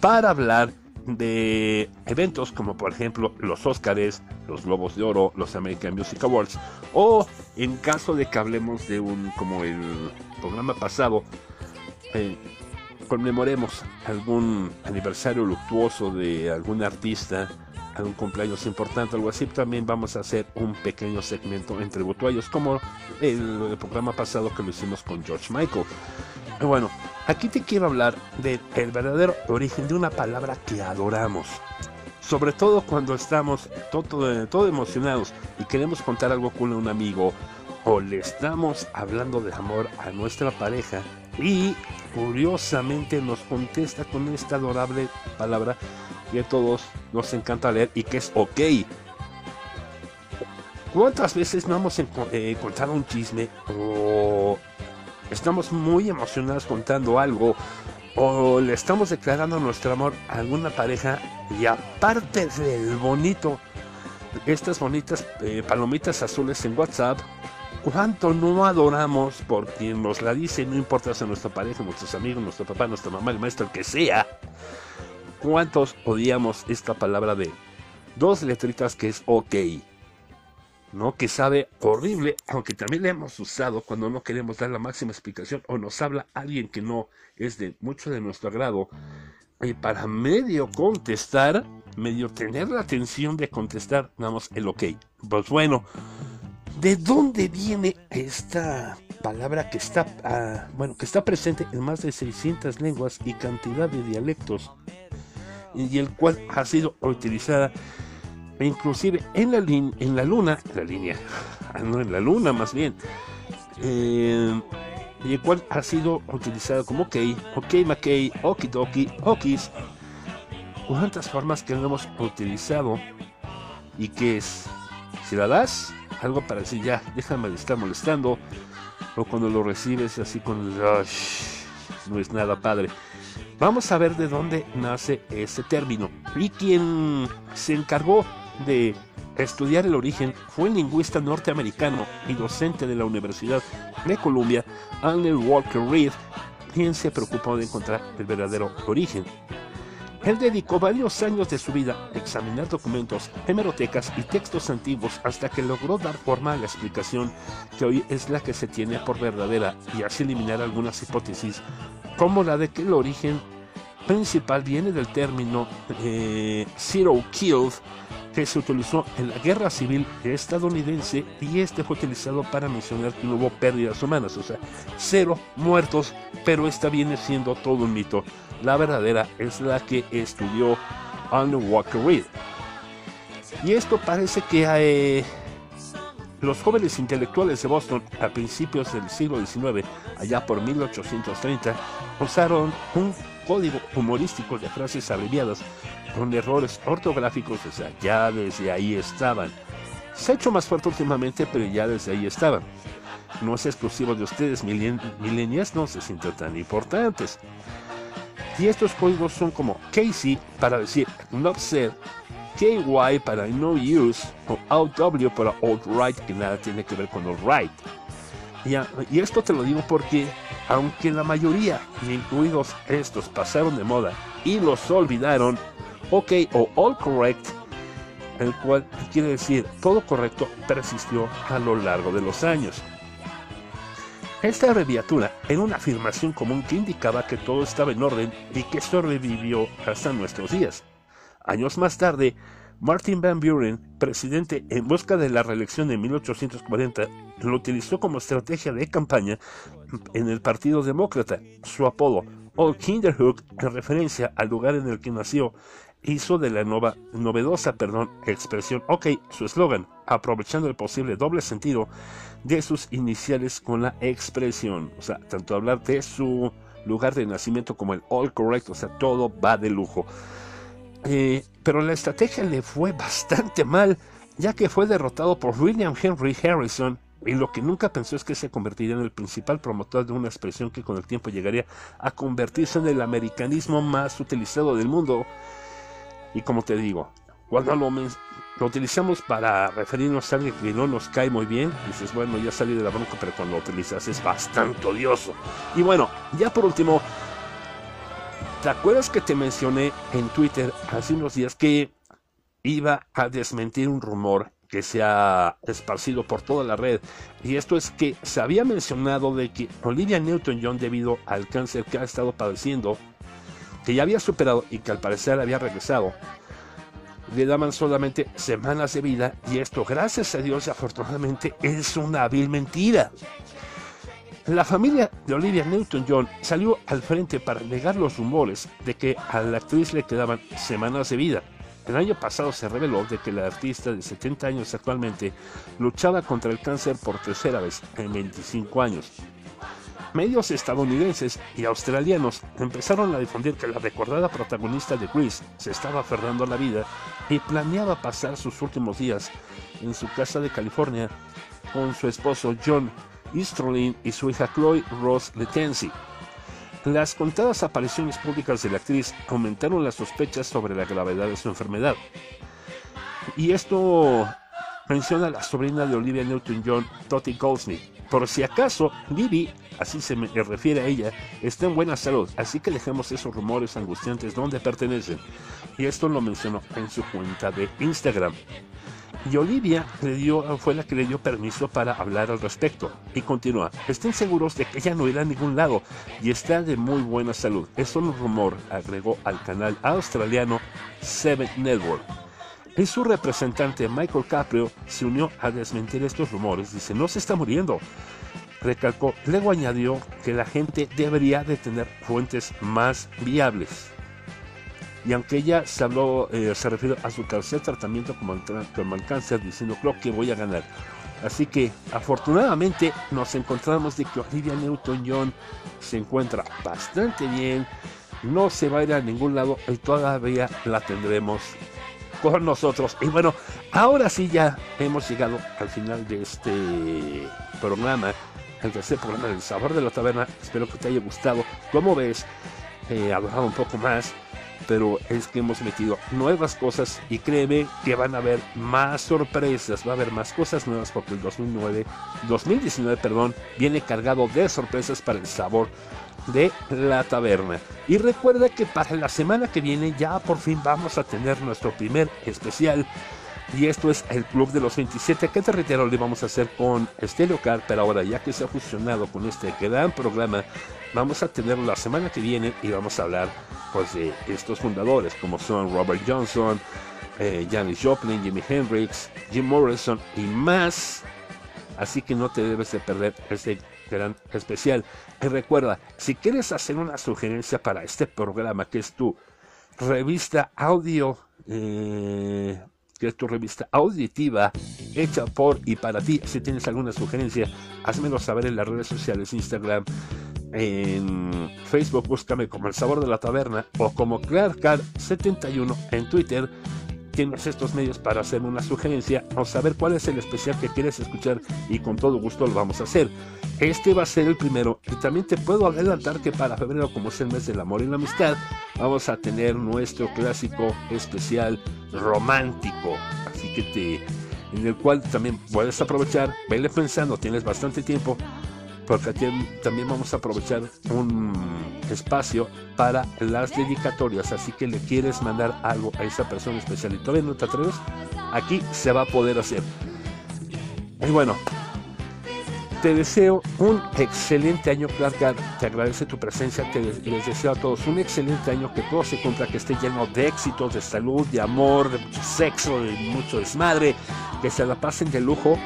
para hablar de eventos como por ejemplo los Óscares, los Globos de Oro, los American Music Awards o en caso de que hablemos de un como el programa pasado eh, conmemoremos algún aniversario luctuoso de algún artista, algún cumpleaños importante, algo así, también vamos a hacer un pequeño segmento en tributo como el, programa pasado que lo hicimos con George Michael. Bueno, aquí te quiero hablar del el verdadero origen de una palabra que adoramos. Sobre todo cuando estamos todo, todo emocionados y queremos contar algo con un amigo o le estamos hablando de amor a nuestra pareja y curiosamente nos contesta con esta adorable palabra que a todos nos encanta leer y que es ok. ¿Cuántas veces no hemos eh, contado un chisme o estamos muy emocionados contando algo o le estamos declarando nuestro amor a alguna pareja y aparte del bonito, estas bonitas eh, palomitas azules en WhatsApp, cuánto no adoramos por quien nos la dice, no importa si es nuestra pareja, nuestros amigos, nuestro papá, nuestra mamá, el maestro, el que sea. ¿Cuántos odiamos esta palabra de dos letritas que es ok? ¿no? Que sabe horrible, aunque también la hemos usado cuando no queremos dar la máxima explicación o nos habla alguien que no es de mucho de nuestro agrado. Y para medio contestar, medio tener la atención de contestar, damos el ok. Pues bueno, ¿de dónde viene esta palabra que está, ah, bueno, que está presente en más de 600 lenguas y cantidad de dialectos? Y el cual ha sido utilizada inclusive en la, en la luna, en la línea, <laughs> ah, no en la luna más bien, eh, y el cual ha sido utilizado como ok, ok McKay, okidoki, okis, cuántas formas que no hemos utilizado y que es, si la das, algo para decir ya, déjame de estar molestando, o cuando lo recibes así con no es nada padre. Vamos a ver de dónde nace ese término. Y quien se encargó de estudiar el origen fue el lingüista norteamericano y docente de la Universidad de Columbia, Arnold Walker Reed, quien se preocupó de encontrar el verdadero origen. Él dedicó varios años de su vida a examinar documentos, hemerotecas y textos antiguos hasta que logró dar forma a la explicación que hoy es la que se tiene por verdadera y así eliminar algunas hipótesis como la de que el origen principal viene del término eh, zero killed que se utilizó en la guerra civil estadounidense y este fue utilizado para mencionar que no hubo pérdidas humanas, o sea, cero muertos, pero esta viene siendo todo un mito. La verdadera es la que estudió Arnold Walker Reed. Y esto parece que eh, los jóvenes intelectuales de Boston a principios del siglo XIX, allá por 1830, usaron un código humorístico de frases abreviadas con errores ortográficos, o sea, ya desde ahí estaban. Se ha hecho más fuerte últimamente, pero ya desde ahí estaban. No es exclusivo de ustedes, milenias no se sienten tan importantes. Y estos códigos son como Casey para decir not said, KY para no use o OW para alt-right que nada tiene que ver con alt-right. Y, esto te lo digo porque aunque la mayoría, incluidos estos, pasaron de moda y los olvidaron, OK o All Correct, el cual quiere decir todo correcto, persistió a lo largo de los años. Esta abreviatura era una afirmación común que indicaba que todo estaba en orden y que sobrevivió hasta nuestros días. Años más tarde, Martin Van Buren, presidente en busca de la reelección en 1840, lo utilizó como estrategia de campaña en el Partido Demócrata. Su apodo, Old Kinderhook, en referencia al lugar en el que nació, hizo de la nueva, novedosa expresión OK su eslogan, aprovechando el posible doble sentido de sus iniciales con la expresión. O sea, tanto hablar de su lugar de nacimiento como el all correct, o sea, todo va de lujo. Eh, pero la estrategia le fue bastante mal, ya que fue derrotado por William Henry Harrison, y lo que nunca pensó es que se convertiría en el principal promotor de una expresión que con el tiempo llegaría a convertirse en el americanismo más utilizado del mundo y como te digo, cuando lo, lo utilizamos para referirnos a alguien que no nos cae muy bien, dices, bueno, ya salí de la bronca, pero cuando lo utilizas es bastante odioso. Y bueno, ya por último, ¿te acuerdas que te mencioné en Twitter hace unos días que iba a desmentir un rumor que se ha esparcido por toda la red. Y esto es que se había mencionado de que Olivia Newton-John, debido al cáncer que ha estado padeciendo, que ya había superado y que al parecer había regresado, le daban solamente semanas de vida y esto, gracias a Dios, afortunadamente, es una vil mentira. La familia de Olivia Newton-John salió al frente para negar los rumores de que a la actriz le quedaban semanas de vida. El año pasado se reveló de que la artista de 70 años actualmente luchaba contra el cáncer por tercera vez en 25 años. Medios estadounidenses y australianos empezaron a difundir que la recordada protagonista de Grease se estaba aferrando a la vida y planeaba pasar sus últimos días en su casa de California con su esposo John Easterlin y su hija Chloe Ross Letensi. Las contadas apariciones públicas de la actriz aumentaron las sospechas sobre la gravedad de su enfermedad. Y esto menciona a la sobrina de Olivia Newton-John, Toti Goldsmith, por si acaso, Libby, así se me refiere a ella, está en buena salud, así que dejemos esos rumores angustiantes donde pertenecen. Y esto lo mencionó en su cuenta de Instagram. Y Olivia le dio, fue la que le dio permiso para hablar al respecto. Y continúa, estén seguros de que ella no irá a ningún lado y está de muy buena salud. Es solo un rumor, agregó al canal australiano Seven Network. Y su representante Michael Caprio se unió a desmentir estos rumores. Dice, no se está muriendo. Recalcó, luego añadió que la gente debería de tener fuentes más viables. Y aunque ella se habló, eh, se refirió a su tercer tratamiento como el, cáncer, diciendo creo que voy a ganar. Así que afortunadamente nos encontramos de que Olivia Newton-John se encuentra bastante bien, no se va a ir a ningún lado y todavía la tendremos con nosotros. Y bueno, ahora sí ya hemos llegado al final de este programa, el tercer programa del Sabor de la Taberna. Espero que te haya gustado. Como ves, he hablado un poco más, pero es que hemos metido nuevas cosas y créeme que van a haber más sorpresas, va a haber más cosas nuevas porque el 2009, 2019, perdón, viene cargado de sorpresas para el sabor de la taberna. Y recuerda que para la semana que viene ya por fin vamos a tener nuestro primer especial. Y esto es el Club de los 27 que te reitero le vamos a hacer con Stereo Car, pero ahora ya que se ha fusionado con este gran programa, vamos a tenerlo la semana que viene y vamos a hablar pues de estos fundadores como son Robert Johnson, eh, Janis Joplin, Jimi Hendrix, Jim Morrison y más. Así que no te debes de perder este gran especial. Y recuerda, si quieres hacer una sugerencia para este programa, que es tu revista audio, eh, que es tu revista auditiva hecha por y para ti, si tienes alguna sugerencia, házmelo saber en las redes sociales, Instagram, en Facebook, búscame como El Sabor de la Taberna o como ClarkCar71 en Twitter tienes estos medios para hacer una sugerencia o saber cuál es el especial que quieres escuchar y con todo gusto lo vamos a hacer. Este va a ser el primero y también te puedo adelantar que para febrero, como es el mes del amor y la amistad, vamos a tener nuestro clásico especial romántico. Así que te en el cual también puedes aprovechar, vele pensando, tienes bastante tiempo porque aquí también vamos a aprovechar un espacio para las dedicatorias, así que le quieres mandar algo a esa persona especial y todavía no te atreves, aquí se va a poder hacer. Y bueno, te deseo un excelente año, Clark Te agradece tu presencia. Te les deseo a todos un excelente año. Que todo se cumpla, que esté lleno de éxitos, de salud, de amor, de mucho sexo, de mucho desmadre. Que se la pasen de lujo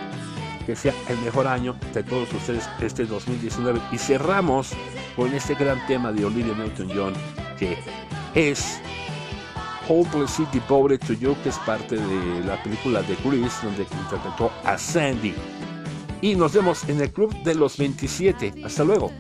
que sea el mejor año de todos ustedes este 2019. Y cerramos con este gran tema de Olivia Newton-John, que es Hopelessly Devoted to You, que es parte de la película de Grease, donde interpretó a Sandy. Y nos vemos en el Club de los 27. Hasta luego.